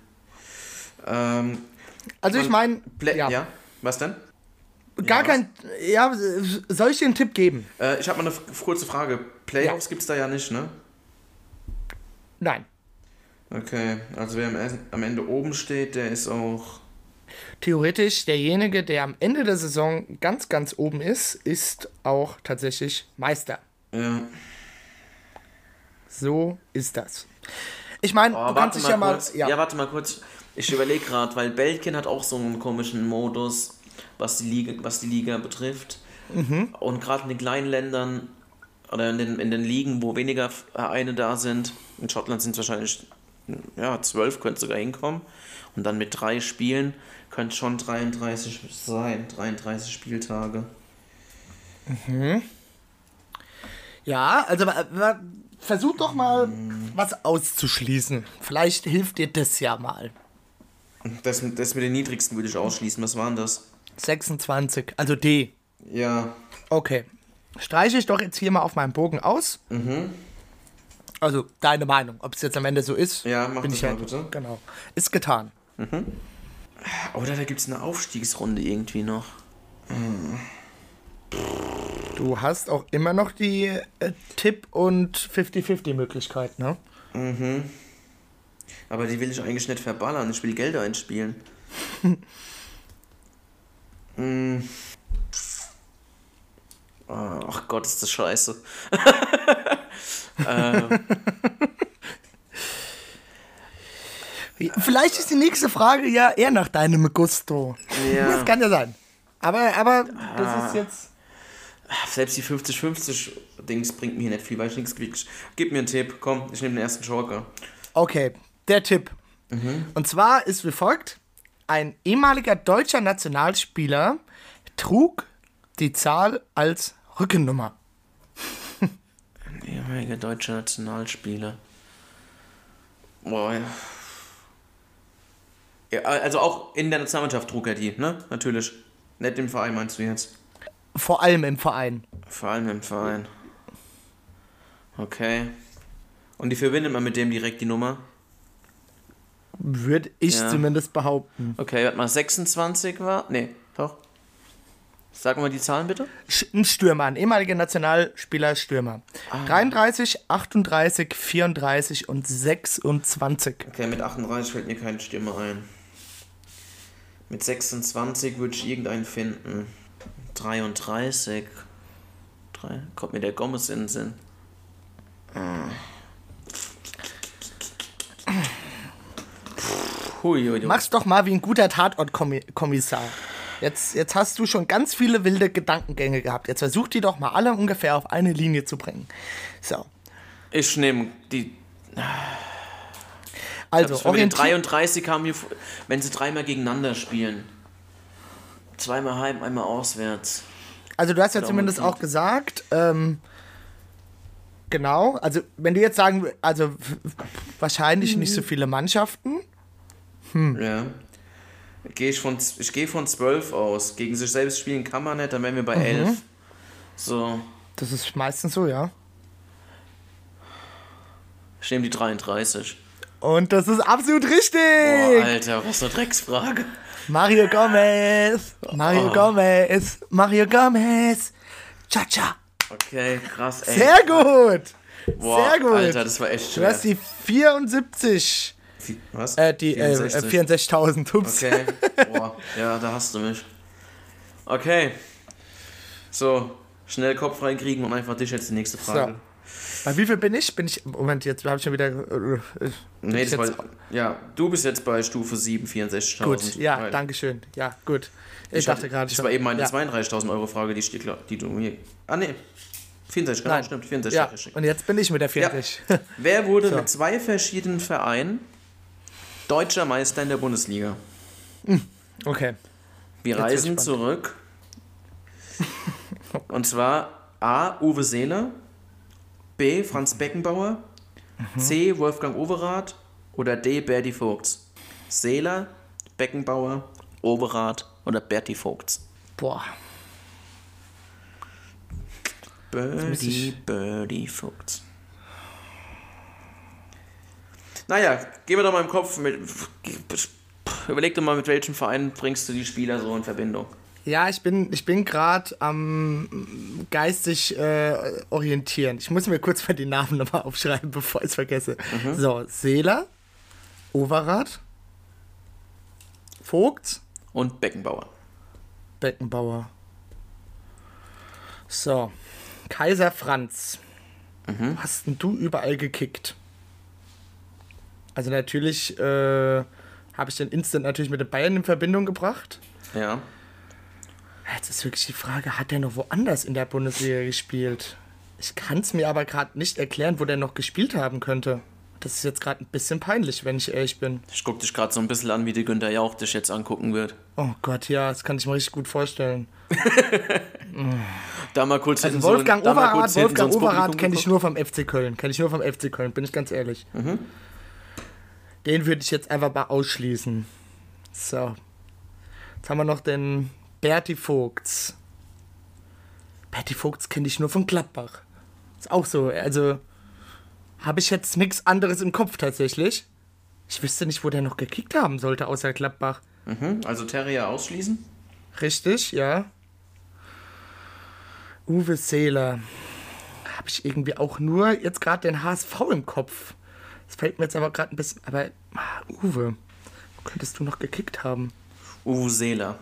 Ähm, also ich meine... Ja. ja. Was denn? Gar ja, kein... Ja, soll ich dir einen Tipp geben? Äh, ich habe mal eine kurze Frage. Playoffs ja. gibt es da ja nicht, ne? Nein. Okay, also wer am Ende oben steht, der ist auch... Theoretisch, derjenige, der am Ende der Saison ganz, ganz oben ist, ist auch tatsächlich Meister. Ja. So ist das. Ich meine, oh, du kannst dich ja mal. Ja. ja. warte mal kurz. Ich überlege gerade, weil Belgien hat auch so einen komischen Modus, was die Liga, was die Liga betrifft. Mhm. Und gerade in den kleinen Ländern oder in den, in den Ligen, wo weniger Vereine da sind, in Schottland sind es wahrscheinlich ja, zwölf, könnte sogar hinkommen. Und dann mit drei Spielen könnte schon 33 sein, 33 Spieltage. Mhm. Ja, also versuch doch mal was auszuschließen. Vielleicht hilft dir das ja mal. Das, das mit den niedrigsten würde ich ausschließen. Was waren das? 26, also D. Ja. Okay. Streiche ich doch jetzt hier mal auf meinem Bogen aus. Mhm. Also deine Meinung, ob es jetzt am Ende so ist. Ja, mach bin das ich mal halt, bitte. Genau. Ist getan. Mhm. Oder da gibt es eine Aufstiegsrunde irgendwie noch. Mhm. Du hast auch immer noch die äh, Tipp- und 50-50-Möglichkeit, ne? Mhm. Aber die will ich eigentlich nicht verballern. Ich will Gelder einspielen. mhm. Ach Gott, ist das scheiße. ähm. Vielleicht ist die nächste Frage ja eher nach deinem Gusto. Ja. Das kann ja sein. Aber, aber das ist ah. jetzt selbst die 50-50-Dings bringt mir nicht viel, weil ich nichts kriege. Gib mir einen Tipp, komm, ich nehme den ersten Joker. Okay, der Tipp. Mhm. Und zwar ist wie folgt: Ein ehemaliger deutscher Nationalspieler trug die Zahl als Rückennummer. Ein ehemaliger deutscher Nationalspieler. Boah, ja. ja. Also auch in der Nationalmannschaft trug er die, ne? Natürlich. Nicht im Verein meinst du jetzt? Vor allem im Verein. Vor allem im Verein. Okay. Und die verbindet man mit dem direkt die Nummer? Würde ich ja. zumindest behaupten. Okay, warte mal, 26 war? Nee, doch. Sag mal die Zahlen bitte. Ein Stürmer, ein ehemaliger Nationalspieler Stürmer. Ah. 33, 38, 34 und 26. Okay, mit 38 fällt mir kein Stürmer ein. Mit 26 würde ich irgendeinen finden. 33. Drei, kommt mir der Gomez in den Sinn. Hui, hui, hui. Mach's doch mal wie ein guter Tatortkommissar. Jetzt, jetzt hast du schon ganz viele wilde Gedankengänge gehabt. Jetzt versuch die doch mal alle ungefähr auf eine Linie zu bringen. So. Ich nehme die. Also, glaub, wenn 33 haben hier, wenn sie dreimal gegeneinander spielen. Zweimal heim, einmal auswärts. Also, du hast ja zumindest auch gesagt, ähm, genau, also, wenn du jetzt sagen, also wahrscheinlich nicht so viele Mannschaften. Hm. Ja. Gehe ich, von, ich gehe von 12 aus. Gegen sich selbst spielen kann man nicht, dann wären wir bei mhm. 11. So. Das ist meistens so, ja. Ich nehme die 33. Und das ist absolut richtig! Boah, Alter, was eine Drecksfrage. Mario Gomez! Mario oh. Gomez! Mario Gomez! Cha-cha! Okay, krass, ey. Sehr gut! Boah, Sehr gut! Alter, das war echt schwer. Du hast die 74. Was? Äh, die 64.000. Äh, Ups. Okay. Boah, ja, da hast du mich. Okay. So, schnell Kopf reinkriegen und einfach dich jetzt die nächste Frage. So. Bei wie viel bin ich? Bin ich. Moment, jetzt habe ich schon wieder. Äh, nee, das war, ja, du bist jetzt bei Stufe 7, 64.000. Gut, ja, danke schön. Ja, gut. Ich, ich dachte gerade schon. Das war eben meine ja. 32.000 Euro Frage, die, steht, die du mir. Ah, nee. 64, genau, Nein. stimmt. 64. Ja, und jetzt bin ich mit der 40. Ja. Wer wurde so. mit zwei verschiedenen Vereinen deutscher Meister in der Bundesliga. Hm, okay. Wir Jetzt reisen zurück. Und zwar A. Uwe Seeler, B. Franz Beckenbauer, mhm. C. Wolfgang Overath oder D. Berti Vogts. Seeler, Beckenbauer, Overath oder Berti Vogts. Boah. Birdie, Birdie Vogts. Naja, gehen wir doch mal im Kopf mit. Überleg doch mal, mit welchem Verein bringst du die Spieler so in Verbindung? Ja, ich bin, ich bin gerade am geistig äh, orientieren. Ich muss mir kurz mal die Namen nochmal aufschreiben, bevor ich es vergesse. Mhm. So, Seeler, Overath, Vogt und Beckenbauer. Beckenbauer. So, Kaiser Franz. Mhm. Hast denn du überall gekickt? Also natürlich äh, habe ich den Instant natürlich mit den Bayern in Verbindung gebracht. Ja. Jetzt ist wirklich die Frage, hat der noch woanders in der Bundesliga gespielt? Ich kann es mir aber gerade nicht erklären, wo der noch gespielt haben könnte. Das ist jetzt gerade ein bisschen peinlich, wenn ich ehrlich bin. Ich gucke dich gerade so ein bisschen an, wie die Günther Jauch dich jetzt angucken wird. Oh Gott, ja, das kann ich mir richtig gut vorstellen. da mal kurz also Wolfgang so, Overath, Wolfgang Overath kenne ich nur vom FC Köln. Kenne ich nur vom FC Köln, bin ich ganz ehrlich. Mhm. Den würde ich jetzt einfach mal ausschließen. So. Jetzt haben wir noch den Berti Vogts. Berti Vogts kenne ich nur von Gladbach. Ist auch so. Also habe ich jetzt nichts anderes im Kopf tatsächlich. Ich wüsste nicht, wo der noch gekickt haben sollte, außer Gladbach. Mhm, also Terrier ausschließen? Richtig, ja. Uwe Seeler. Habe ich irgendwie auch nur jetzt gerade den HSV im Kopf. Das fällt mir jetzt aber gerade ein bisschen. Aber ah, Uwe, wo könntest du noch gekickt haben? Uwe Seeler.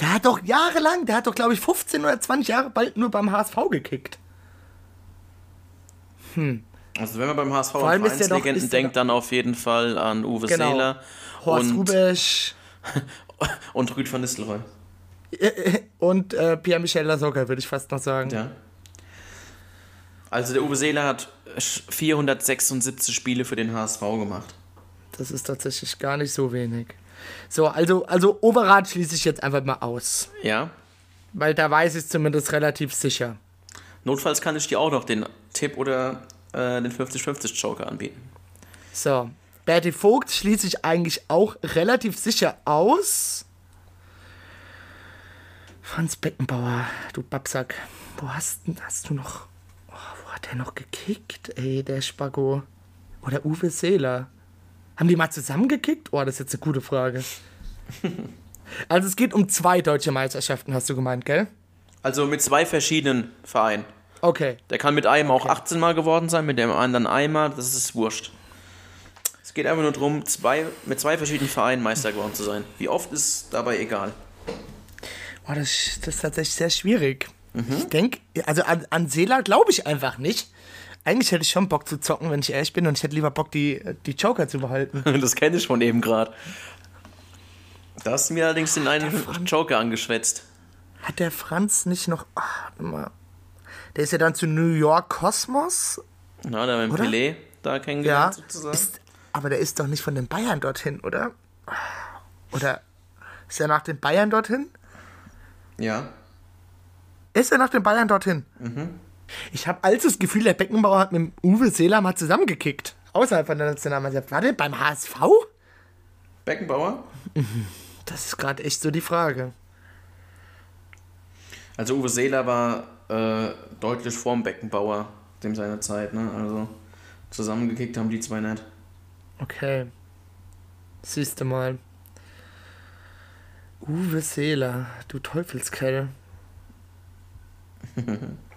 Der hat doch jahrelang, der hat doch, glaube ich, 15 oder 20 Jahre bald nur beim HSV gekickt. Hm. Also wenn man beim HSV Vor an Vereinslegenden denkt, dann auf jeden Fall an Uwe genau. Seeler. Horst Rubesch. und Rüd van Nistelrooy. Und äh, Pierre-Michel Lasogga, würde ich fast noch sagen. Ja. Also der Uwe Seeler hat 476 Spiele für den HSV gemacht. Das ist tatsächlich gar nicht so wenig. So, also, also Overath schließe ich jetzt einfach mal aus. Ja. Weil da weiß ich zumindest relativ sicher. Notfalls kann ich dir auch noch den Tipp oder äh, den 50-50 Joker anbieten. So, Bertie Vogt schließe ich eigentlich auch relativ sicher aus. Franz Beckenbauer, du Babsack. Wo hast, hast du noch hat der noch gekickt, ey, der Spago? Oder Uwe Seeler? Haben die mal zusammengekickt? Oh, das ist jetzt eine gute Frage. Also es geht um zwei deutsche Meisterschaften, hast du gemeint, gell? Also mit zwei verschiedenen Vereinen. Okay. Der kann mit einem auch 18 Mal geworden sein, mit dem anderen einmal, das ist wurscht. Es geht einfach nur darum, zwei, mit zwei verschiedenen Vereinen Meister geworden zu sein. Wie oft ist dabei egal. Boah, das, das ist tatsächlich sehr schwierig. Ich denke, also an, an Seela glaube ich einfach nicht. Eigentlich hätte ich schon Bock zu zocken, wenn ich ehrlich bin, und ich hätte lieber Bock, die, die Joker zu behalten. Das kenne ich von eben gerade. Da hast du mir allerdings den einen Joker angeschwätzt. Hat der Franz nicht noch. Ach, warte mal. Der ist ja dann zu New York Cosmos. Na, da mit? Pelé da Ja. kennengelernt sozusagen. Ist, aber der ist doch nicht von den Bayern dorthin, oder? Oder ist er nach den Bayern dorthin? ja. Ist er nach den Bayern dorthin? Ich habe als das Gefühl, der Beckenbauer hat mit Uwe Seeler mal zusammengekickt. Außerhalb von der Nationalmannschaft. War der beim HSV? Beckenbauer? Das ist gerade echt so die Frage. Also Uwe Seeler war äh, deutlich vorm Beckenbauer, dem seiner Zeit, ne? Also zusammengekickt haben die zwei nicht. Okay. Siehst du mal. Uwe Seeler, du Teufelskerl.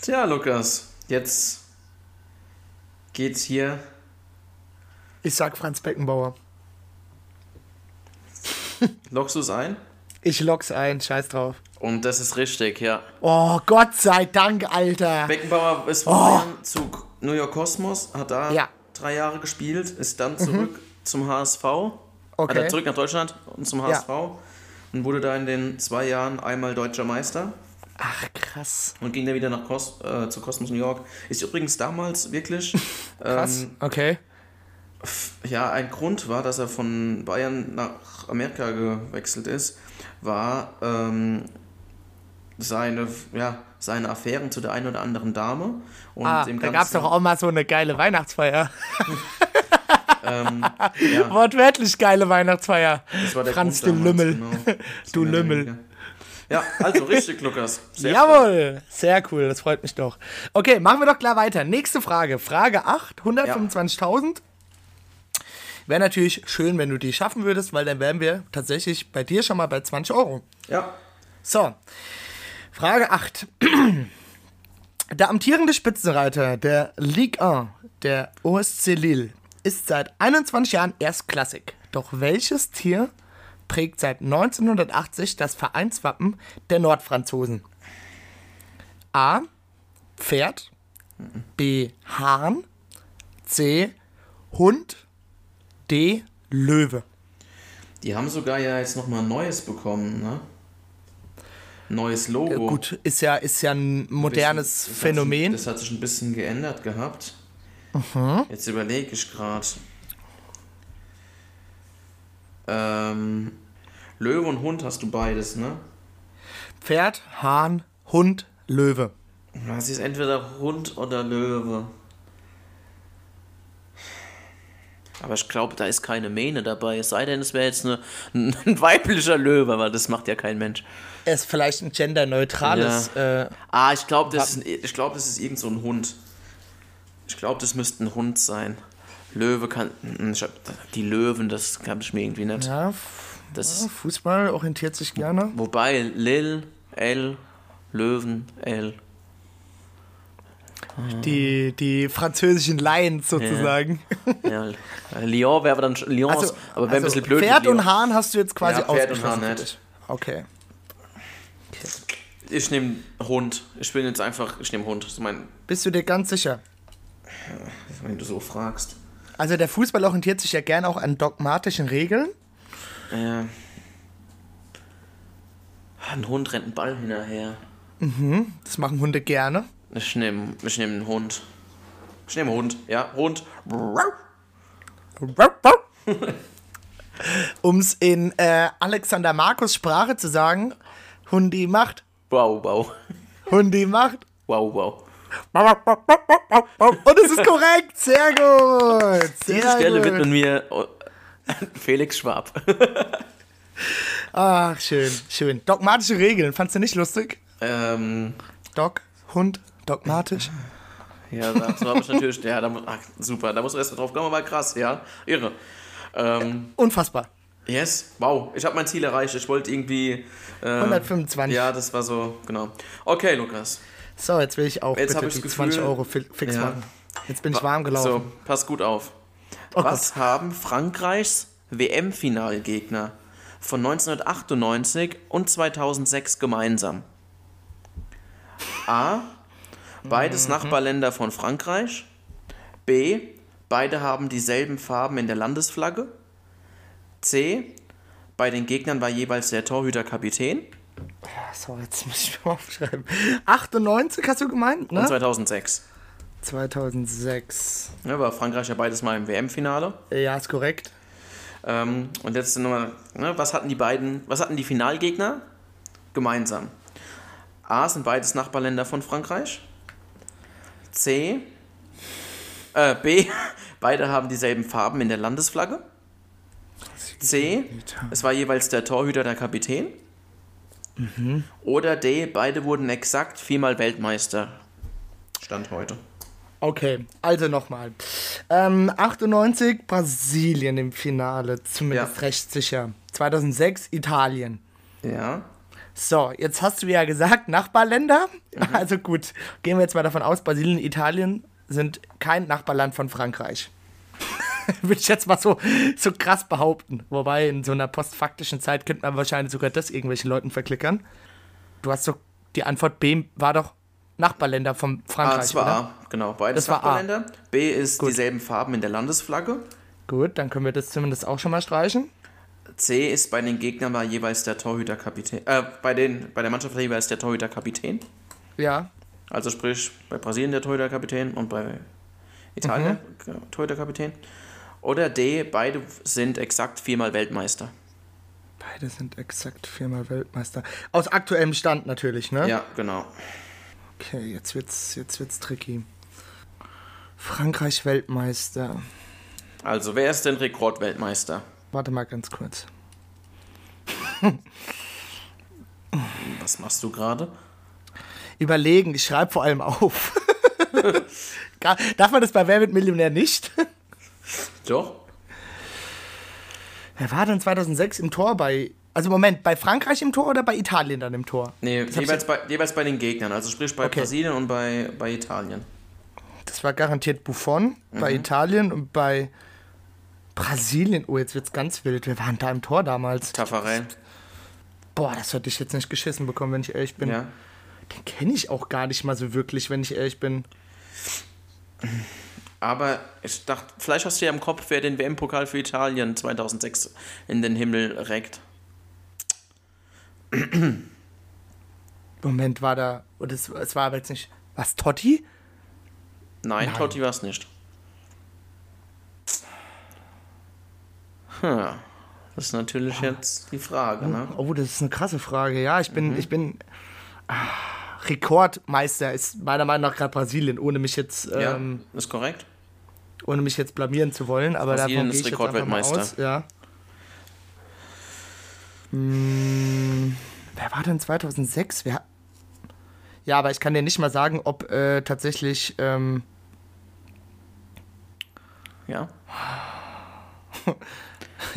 Tja, Lukas, jetzt geht's hier. Ich sag Franz Beckenbauer. Lockst du es ein? Ich lock's ein, scheiß drauf. Und das ist richtig, ja. Oh, Gott sei Dank, Alter. Beckenbauer ist von Bayern zu New York Cosmos, hat da Ja. drei Jahre gespielt, ist dann zurück zum HSV. Okay. Hat er zurück nach Deutschland und zum HSV und wurde da in den zwei Jahren einmal deutscher Meister Ach, krass. und ging dann wieder nach Cos äh, zu Cosmos New York. Ist übrigens damals wirklich Krass. ähm, okay. ja ein Grund war, dass er von Bayern nach Amerika gewechselt ist, war ähm, seine ja seine Affären zu der einen oder anderen Dame und Ah, da gab's doch auch mal so eine geile Weihnachtsfeier. ähm, ja, Wortwörtlich geile Weihnachtsfeier. das war der Franz, Grund du damals, Lümmel. genau. Du Lümmel. weniger. Ja, also richtig, Lukas. Sehr Jawohl, sehr cool, das freut mich doch. Okay, machen wir doch klar weiter. Nächste Frage. Frage 8, 125.000. Wäre natürlich schön, wenn du die schaffen würdest, weil dann wären wir tatsächlich bei dir schon mal bei 20 Euro. Ja, So, Frage 8. Der amtierende Spitzenreiter der Ligue 1, der OSC Lille, ist seit 21 Jahren erstklassig. Doch welches Tier prägt seit 1980 das Vereinswappen der Nordfranzosen? A. Pferd. B. Hahn. C. Hund. D. Löwe. die haben sogar ja jetzt nochmal ein neues bekommen, ne? Neues Logo. Gut, ist ja, ist ja ein modernes Das hat Phänomen. sich- Das hat sich ein bisschen geändert gehabt. Jetzt überlege ich gerade. Ähm, Löwe und Hund hast du beides, ne? Pferd, Hahn, Hund, Löwe. Das ist entweder Hund oder Löwe. Aber ich glaube, da ist keine Mähne dabei. Es sei denn, es wäre jetzt eine, ein weiblicher Löwe, weil das macht ja kein Mensch. Er ist vielleicht ein genderneutrales. Äh, Ah, ich glaube, das, ist ich glaub, das ist irgend so ein Hund. Ich glaube, das müsste ein Hund sein. Löwe kann. hm, Ich hab, die Löwen, das kann ich mir irgendwie nicht. ja, Das, Fußball orientiert sich gerne. wobei, Lil, L, Löwen, L. Die, die französischen Lions sozusagen. Ja, Lyon wäre aber dann schon- Lyon, Also, aber wäre ein also bisschen blöd. Pferd und Hahn hast du jetzt quasi Ja, Pferd und Hahn nicht. dich. Okay. Ich nehme Hund. Ich bin jetzt einfach, ich nehme Hund. Ich mein, Bist du dir ganz sicher? wenn du so fragst. Also der Fußball orientiert sich ja gerne auch an dogmatischen Regeln. Äh, ein Hund rennt einen Ball hinterher. Das machen Hunde gerne. Ich nehme ich nehm einen Hund. Ich nehme Hund. Ja, Hund. Um es in äh, Alexander Markus Sprache zu sagen, Hundi macht, Wow, wow. Hundi macht. Wow, wow. Und es ist korrekt, sehr gut. Sehr Diese Stelle gut. widmen wir Felix Schwab. Ach, schön, schön. Dogmatische Regeln, fandst du nicht lustig? ähm, Dog, Hund, dogmatisch. ja, dazu habe ich natürlich. Ja, da, ach, super, da musst du erst mal drauf kommen, aber krass, ja. Irre. Ähm, Unfassbar. Yes, wow, ich habe mein Ziel erreicht. Ich wollte irgendwie. Äh, 125. Ja, das war so, genau. Okay, Lukas. So, jetzt will ich auch Jetzt bitte ich die das 20 Gefühl- Euro fi- fix Ja. machen. Jetzt bin ich warm gelaufen. So, pass gut auf. Oh Was haben Frankreichs WM-Finalgegner von 1998 und 2006 gemeinsam? A. Beides Nachbarländer von Frankreich. B. Beide haben dieselben Farben in der Landesflagge. C. Bei den Gegnern war jeweils der Torhüter Kapitän. So, jetzt muss ich mal aufschreiben. 98 hast du gemeint, Und ne? 2006. 2006. Ja, war Frankreich ja beides mal im WM-Finale. Ja, ist korrekt. Ähm, und jetzt nochmal, ne, was hatten die beiden, was hatten die Finalgegner gemeinsam? A sind beides Nachbarländer von Frankreich. C, äh, B, beide haben dieselben Farben in der Landesflagge. C, es war jeweils der Torhüter der Kapitän. Oder D, beide wurden exakt viermal Weltmeister. Stand heute. Okay, also nochmal. Ähm, 98 Brasilien im Finale, zumindest Ja. recht sicher. 2006 Italien. Ja. So, jetzt hast du ja gesagt, Nachbarländer. Mhm. Also gut, gehen wir jetzt mal davon aus, Brasilien und Italien sind kein Nachbarland von Frankreich. Würde ich jetzt mal so, so krass behaupten. Wobei in so einer postfaktischen Zeit könnte man wahrscheinlich sogar das irgendwelchen Leuten verklickern. Du hast doch, die Antwort B war doch Nachbarländer von Frankreich, das war? A, genau. Beides Das. Nachbarländer. B ist dieselben Farben in der Landesflagge. Gut, dann können wir das zumindest auch schon mal streichen. C ist bei den Gegnern war jeweils der Torhüter Kapitän. Äh, bei, den, bei der Mannschaft war jeweils der Torhüter Kapitän. Ja, Also sprich bei Brasilien der Torhüter Kapitän und bei Italien der Torhüter Kapitän. Oder D, beide sind exakt viermal Weltmeister. beide sind exakt viermal Weltmeister. Aus aktuellem Stand natürlich, ne? Ja, genau. Okay, jetzt wird's, jetzt wird's tricky. Frankreich Weltmeister. Also wer ist denn Rekordweltmeister? Warte mal ganz kurz. Was machst du gerade? Überlegen, ich schreibe vor allem auf. Darf man das bei Wer wird Millionär nicht? Doch. Wer war denn 2006 im Tor bei. Also Moment, bei Frankreich im Tor oder bei Italien dann im Tor? Nee, jeweils bei, jeweils bei den Gegnern. Also sprich bei Okay. Brasilien und bei, bei Italien. Das war garantiert Buffon bei Italien und bei Brasilien. Oh, jetzt wird's ganz wild. Wir waren da im Tor damals. Taffarel. Boah, das hätte ich jetzt nicht geschissen bekommen, wenn ich ehrlich bin. Ja. Den kenne ich auch gar nicht mal so wirklich, wenn ich ehrlich bin. Aber ich dachte, vielleicht hast du ja im Kopf, wer den WM-Pokal für Italien 2006 in den Himmel reckt. Moment, war da. Und es, es war aber jetzt nicht. Was, Totti? Nein, Nein. Totti war es nicht. Hm. Das ist natürlich jetzt die Frage, ne? Oh, das ist eine krasse Frage. Ja, ich bin. Ich bin ah, Rekordmeister ist meiner Meinung nach gerade Brasilien, ohne mich jetzt. Ja, Ähm, ist korrekt. ohne mich jetzt blamieren zu wollen, aber Brasilien davon gehe ist Rekordweltmeister. Ja. Hm, wer war denn 2006? Wer, ja, aber ich kann dir nicht mal sagen, ob äh, tatsächlich. Ähm, Ja.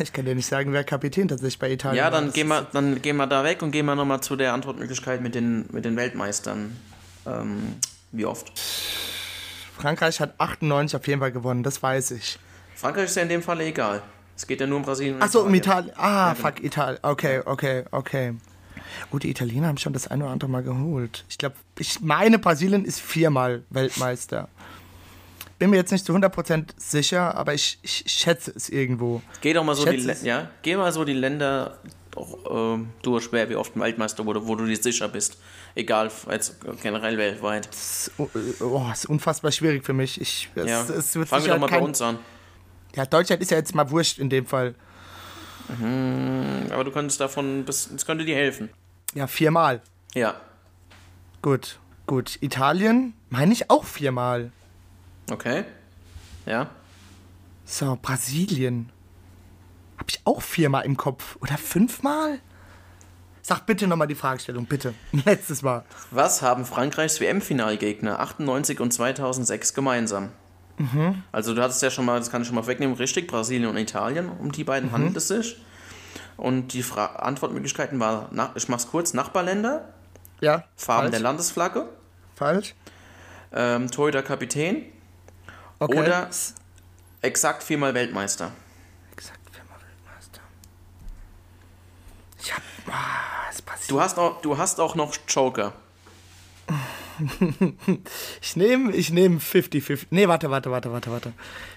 ich kann dir nicht sagen, wer Kapitän tatsächlich bei Italien Ja, war. dann gehen, ist- wir, dann gehen wir da weg und gehen wir nochmal zu der Antwortmöglichkeit mit den, mit den Weltmeistern. Ähm, wie oft? Frankreich hat 98 auf jeden Fall gewonnen, das weiß ich. Frankreich ist ja in dem Fall egal. Es geht ja nur um Brasilien. und Achso, um Italien. Ah, genau. fuck, Italien. Okay, okay, okay. Gut, die Italiener haben schon das eine oder andere Mal geholt. Ich glaube, ich meine, Brasilien ist viermal Weltmeister. Bin mir jetzt nicht zu 100% sicher, aber ich, ich schätze es irgendwo. Geh doch mal so die, ja, geh mal so die Länder auch, ähm, durch, wer wie oft ein Weltmeister wurde, wo du dir sicher bist. Egal, jetzt generell weltweit. Es, oh, oh, es ist unfassbar schwierig für mich. Ich, es, Ja. es wird Fangen wir doch mal kein, bei uns an. Ja, Deutschland ist ja jetzt mal wurscht in dem Fall. Aber du könntest davon, bis, das könnte dir helfen. Ja, viermal. Ja, Gut, gut. Italien meine ich auch viermal. okay. Ja. So, Brasilien. Habe ich auch viermal im Kopf. Oder fünfmal? Sag bitte nochmal die Fragestellung, bitte. Letztes Mal. Was haben Frankreichs WM-Finalgegner 98 und 2006 gemeinsam? Also du hattest ja schon mal, das kann ich schon mal wegnehmen, richtig, Brasilien und Italien, um die beiden handelt es sich. Und die Fra Antwortmöglichkeiten waren, ich mach's kurz, Nachbarländer, Ja. Farben falsch. der Landesflagge, Falsch. ähm, Torhüter Kapitän Okay. oder exakt viermal Weltmeister. Exakt, viermal Weltmeister. Ich hab. Ah, es passiert. Du hast auch, du hast auch noch Joker. Ich nehme ich nehm 50-50. Nee, warte, warte, warte, warte, warte.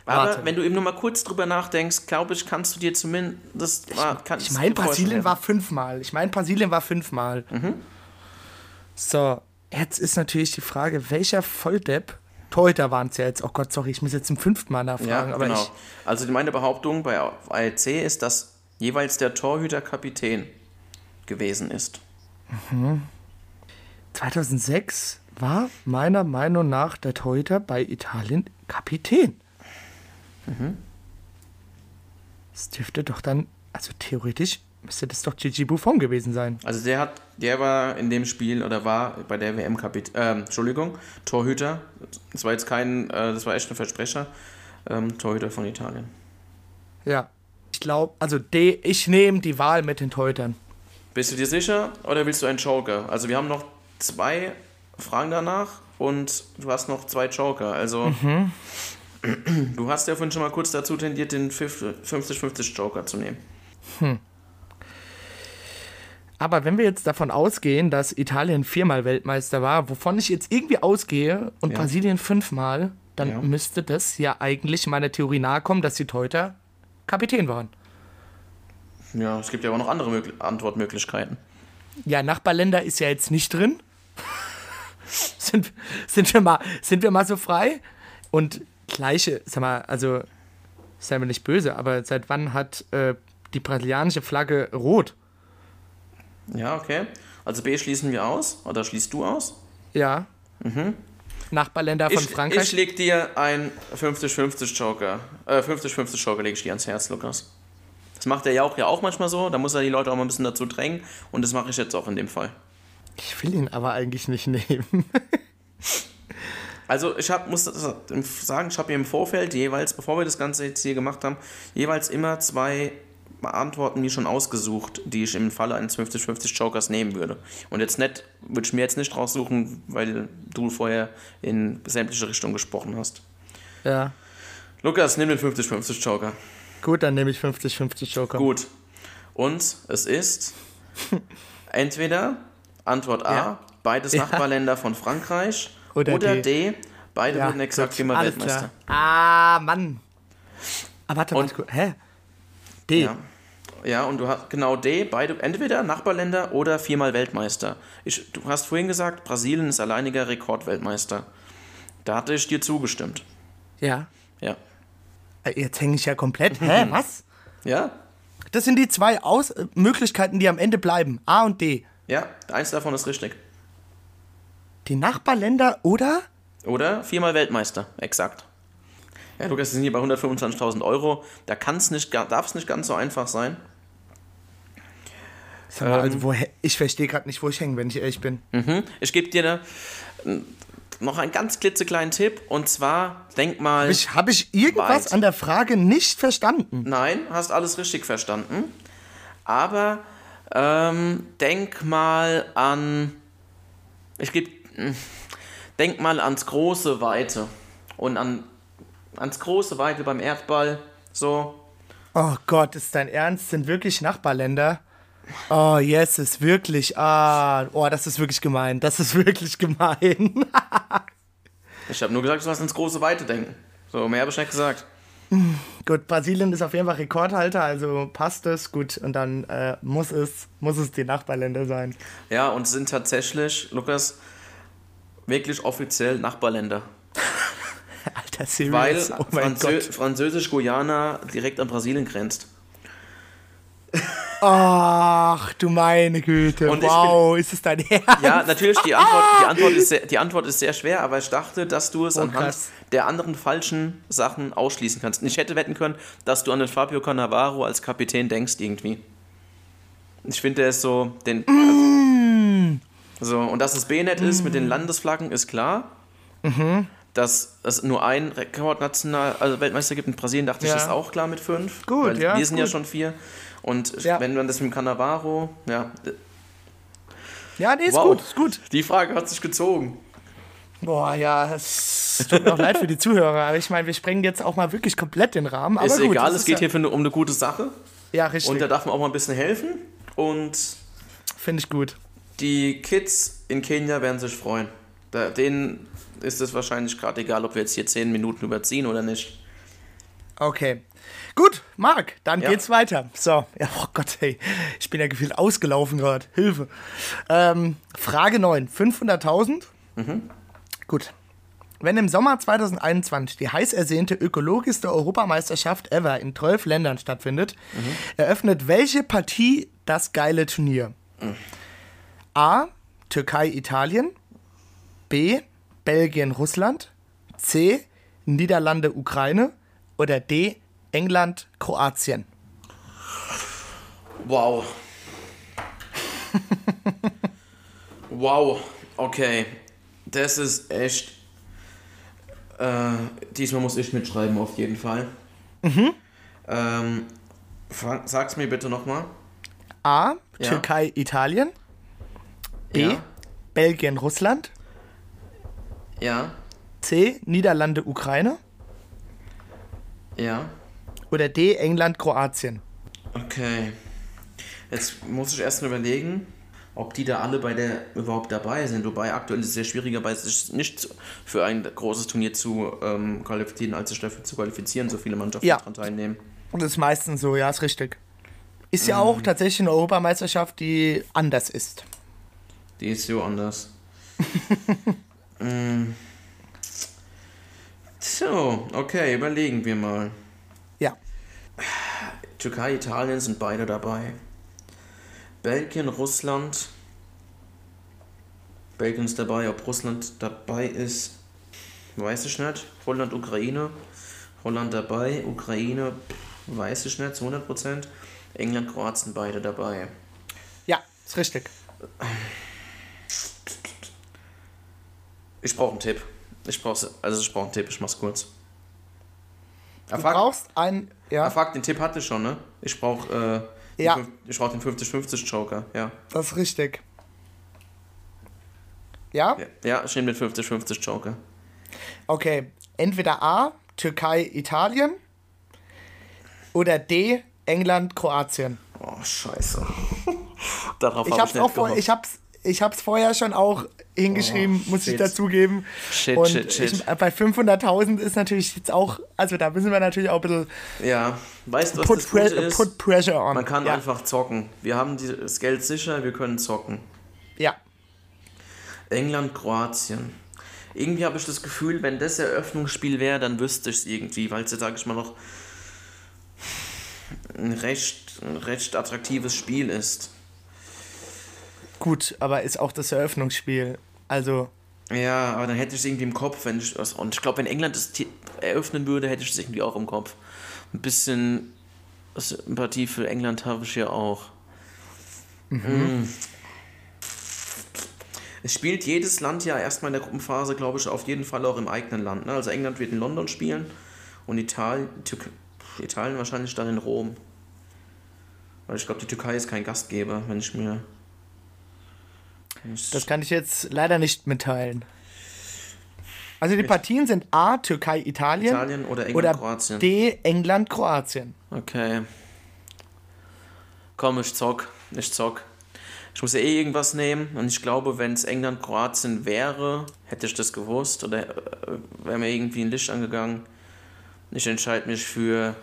Aber warte. wenn du eben nur mal kurz drüber nachdenkst, glaube ich, kannst du dir zumindest. ah, kannst Ich meine. Brasilien war fünfmal. Ich meine, Brasilien war fünfmal. Mhm. So, jetzt ist natürlich die Frage, welcher Volldepp, Torhüter waren es ja jetzt, oh Gott, sorry, ich muss jetzt zum fünften Mal nachfragen, Ja, genau. ich, Also meine Behauptung bei ALC ist, dass jeweils der Torhüter Kapitän gewesen ist. 2006 war meiner Meinung nach der Torhüter bei Italien Kapitän. Mhm. Das dürfte doch dann, also theoretisch müsste das doch Gigi Buffon gewesen sein. Also der hat, der war in dem Spiel oder war bei der WM Kapitän, äh, Entschuldigung, Torhüter. Das war jetzt kein, äh, das war echt ein Versprecher. Ähm, Torhüter von Italien. Ja. Ich glaube, also D, ich nehme die Wahl mit den Torhütern. Bist du dir sicher oder willst du einen Joker? Also wir haben noch zwei Fragen danach und du hast noch zwei Joker. Also du hast ja vorhin schon mal kurz dazu tendiert, den 50-50 Joker zu nehmen. Aber wenn wir jetzt davon ausgehen, dass Italien viermal Weltmeister war, wovon ich jetzt irgendwie ausgehe, und Ja. Brasilien fünfmal, dann Ja. müsste das ja eigentlich meiner Theorie nahe kommen, dass die Torhüter Kapitän waren. Ja, es gibt ja auch noch andere Möglich Antwortmöglichkeiten. Ja, Nachbarländer ist ja jetzt nicht drin. sind, sind, wir mal, sind wir mal so frei? Und gleiche, sag mal, also, sei mir nicht böse, aber seit wann hat äh, die brasilianische Flagge rot? Ja, okay. Also B schließen wir aus oder schließt du aus? Ja. Nachbarländer von Ich, Frankreich. ich leg dir ein 50-50 Joker. Äh, 50-50 Joker lege ich dir ans Herz, Lukas. Das macht der Jauch ja auch manchmal so. Da muss er die Leute auch mal ein bisschen dazu drängen. Und das mache ich jetzt auch in dem Fall. Ich will ihn aber eigentlich nicht nehmen. Also ich hab, muss sagen, ich habe mir im Vorfeld jeweils, bevor wir das Ganze jetzt hier gemacht haben, jeweils immer zwei Antworten mir schon ausgesucht, die ich im Falle eines 50-50 Jokers nehmen würde. Und jetzt nicht, würde ich mir jetzt nicht raussuchen, weil du vorher in sämtliche Richtungen gesprochen hast. ja. Lukas, nimm den 50-50 Joker. Gut, dann nehme ich 50-50 Joker. Gut. Und es ist entweder Antwort A, Ja. beides Ja. Nachbarländer von Frankreich, Oder oder, D. D, beide Ja, würden exakt Alles Weltmeister. klar. Ah, Mann. Ah, warte, gut. Hä? D. Ja. Ja, und du hast genau D, beide, entweder Nachbarländer oder viermal Weltmeister. Ich, du hast vorhin gesagt, Brasilien ist alleiniger Rekordweltmeister. Da hatte ich dir zugestimmt. Ja. Ja. Äh, Jetzt hänge ich ja komplett. Hä, was? Ja? Das sind die zwei Aus Möglichkeiten, die am Ende bleiben. A und D. Ja, eins davon ist richtig. Die Nachbarländer oder? Oder viermal Weltmeister, exakt. Ja, Lukas, wir sind hier bei 125.000 Euro. Da kann's nicht, darf es nicht ganz so einfach sein. Sag mal, Ähm. also wo, hä- ich verstehe gerade nicht, wo ich hänge, wenn ich ehrlich bin. Mhm. Ich gebe dir ne, noch einen ganz klitzekleinen Tipp. Und zwar, denk mal... Habe ich, hab ich irgendwas Weit. an der Frage nicht verstanden? Nein, hast alles richtig verstanden. Aber ähm, denk mal an. Ich gebe. Denk mal ans große Weite. Und an, ans große Weite beim Erdball. So. Oh Gott, ist dein Ernst? Sind wirklich Nachbarländer? Oh, yes, ist wirklich. Ah, oh, das ist wirklich gemein. Das ist wirklich gemein. Ich habe nur gesagt, du sollst ans große Weite denken. So, mehr habe ich nicht gesagt. Gut, Brasilien ist auf jeden Fall Rekordhalter, also passt es. Gut, und dann äh, muss, es, muss es die Nachbarländer sein. Ja, und sind tatsächlich, Lukas, wirklich offiziell Nachbarländer. Alter, serious. Weil oh Franzö. Französisch-Guyana direkt an Brasilien grenzt. Ach, du meine Güte. Und wow, ist es dein Ernst? Ja, natürlich, die Antwort, die, Antwort ist sehr, die Antwort ist sehr schwer, aber ich dachte, dass du es Oh, anhand krass. der anderen falschen Sachen ausschließen kannst. Und ich hätte wetten können, dass du an den Fabio Cannavaro als Kapitän denkst irgendwie. Ich finde, der ist so den. Mm. So, und dass es B-Net ist mit den Landesflaggen, ist klar. Mhm. dass es nur ein Rekordnational, also Weltmeister gibt in Brasilien, dachte Ja. ich, ist auch klar mit fünf. Gut, ja, Wir sind ja gut. schon vier. Und Ja. wenn man das mit dem Cannavaro, ja, Ja, nee, ist wow. gut, ist gut. Die Frage hat sich gezogen. Boah, ja, es tut mir auch leid für die Zuhörer, aber ich meine, wir sprengen jetzt auch mal wirklich komplett den Rahmen. Aber ist gut, egal, es geht ja, hier um eine gute Sache. Ja, richtig. Und da darf man auch mal ein bisschen helfen. Und Finde ich gut. die Kids in Kenia werden sich freuen. Da, denen ist es wahrscheinlich gerade egal, ob wir jetzt hier zehn Minuten überziehen oder nicht. Okay. Gut, Marc, dann Ja. geht's weiter. So, ja, oh Gott, hey, ich bin ja gefühlt ausgelaufen gerade. Hilfe. Ähm, Frage 9, 500.000? Gut. Wenn im Sommer 2021 die heiß ersehnte ökologischste Europameisterschaft ever in 12 Ländern stattfindet, eröffnet welche Partie das geile Turnier? A. Türkei-Italien. B. Belgien-Russland. C. Niederlande-Ukraine. Oder D. England-Kroatien. Wow. wow, okay. Das ist echt. Äh, diesmal muss ich mitschreiben, auf jeden Fall. Ähm, fang- sag's mir bitte nochmal. A. Ja. Türkei-Italien. B. Ja. Belgien-Russland. Ja, C. Niederlande-Ukraine. ja. Oder D. England-Kroatien. Okay. Jetzt muss ich erst mal überlegen, ob die da alle bei der überhaupt dabei sind. Wobei aktuell ist es sehr schwieriger, weil es sich nicht für ein großes Turnier zu ähm, qualifizieren, als sich dafür zu qualifizieren, so viele Mannschaften Ja. daran teilnehmen. Das ist meistens so, ja, ist richtig. Ist Mhm. ja auch tatsächlich eine Europameisterschaft, die anders ist. Die ist so anders. Mm. So, okay, überlegen wir mal. Türkei, Italien sind beide dabei. Belgien, Russland. Belgien ist dabei, ob Russland dabei ist, weiß ich nicht. Holland, Ukraine. Holland dabei, Ukraine, weiß ich nicht, zu 100%. England, Kroatien, beide dabei. Ja, ist richtig. Ich brauche einen Tipp. Ich brauche also ich brauche einen Tipp, ich mach's kurz. Du brauchst ein. Ah, Ja, fuck, den Tipp hatte ich schon, ne? Ich brauche äh, Ja. ich brauche den 50-50 Joker, ja. das ist richtig. Ja? Ja, ja ich nehme den 50-50 Joker. Okay. Entweder A. Türkei, Italien. Oder D. England, Kroatien. Oh, scheiße. Darauf Ich habe hab's ich nicht auch vor, ich hab's, ich hab's vorher schon auch hingeschrieben, Oh, muss ich shit. dazugeben. Shit, Und shit, shit. Ich, bei 500.000 ist natürlich jetzt auch, also da müssen wir natürlich auch ein bisschen Ja, weißt du, was put, das Gute ist? put pressure on. Man kann ja. einfach zocken. Wir haben die, das Geld sicher, wir können zocken. Ja, England, Kroatien. Irgendwie habe ich das Gefühl, wenn das Eröffnungsspiel wäre, dann wüsste ich es irgendwie, weil es ja, sage ich mal, noch ein recht, ein recht attraktives Spiel ist. Gut, aber ist auch das Eröffnungsspiel. Also, Ja, aber dann hätte ich es irgendwie im Kopf, wenn ich und ich glaube, wenn England das eröffnen würde, hätte ich es irgendwie auch im Kopf. Ein bisschen Sympathie für England habe ich ja auch. Mm. Es spielt jedes Land ja erstmal in der Gruppenphase, glaube ich, auf jeden Fall auch im eigenen Land. Ne? Also England wird in London spielen und Italien, Türk Italien wahrscheinlich dann in Rom. Weil ich glaube, die Türkei ist kein Gastgeber, wenn ich mir. Das kann ich jetzt leider nicht mitteilen. Also die Partien sind A, Türkei, Italien, Italien oder England, oder Kroatien. D, England, Kroatien. Okay. Komm, ich zock. Ich zock. Ich muss ja eh irgendwas nehmen und ich glaube, wenn es England, Kroatien wäre, hätte ich das gewusst oder äh, wäre mir irgendwie ein Licht angegangen. Ich entscheide mich für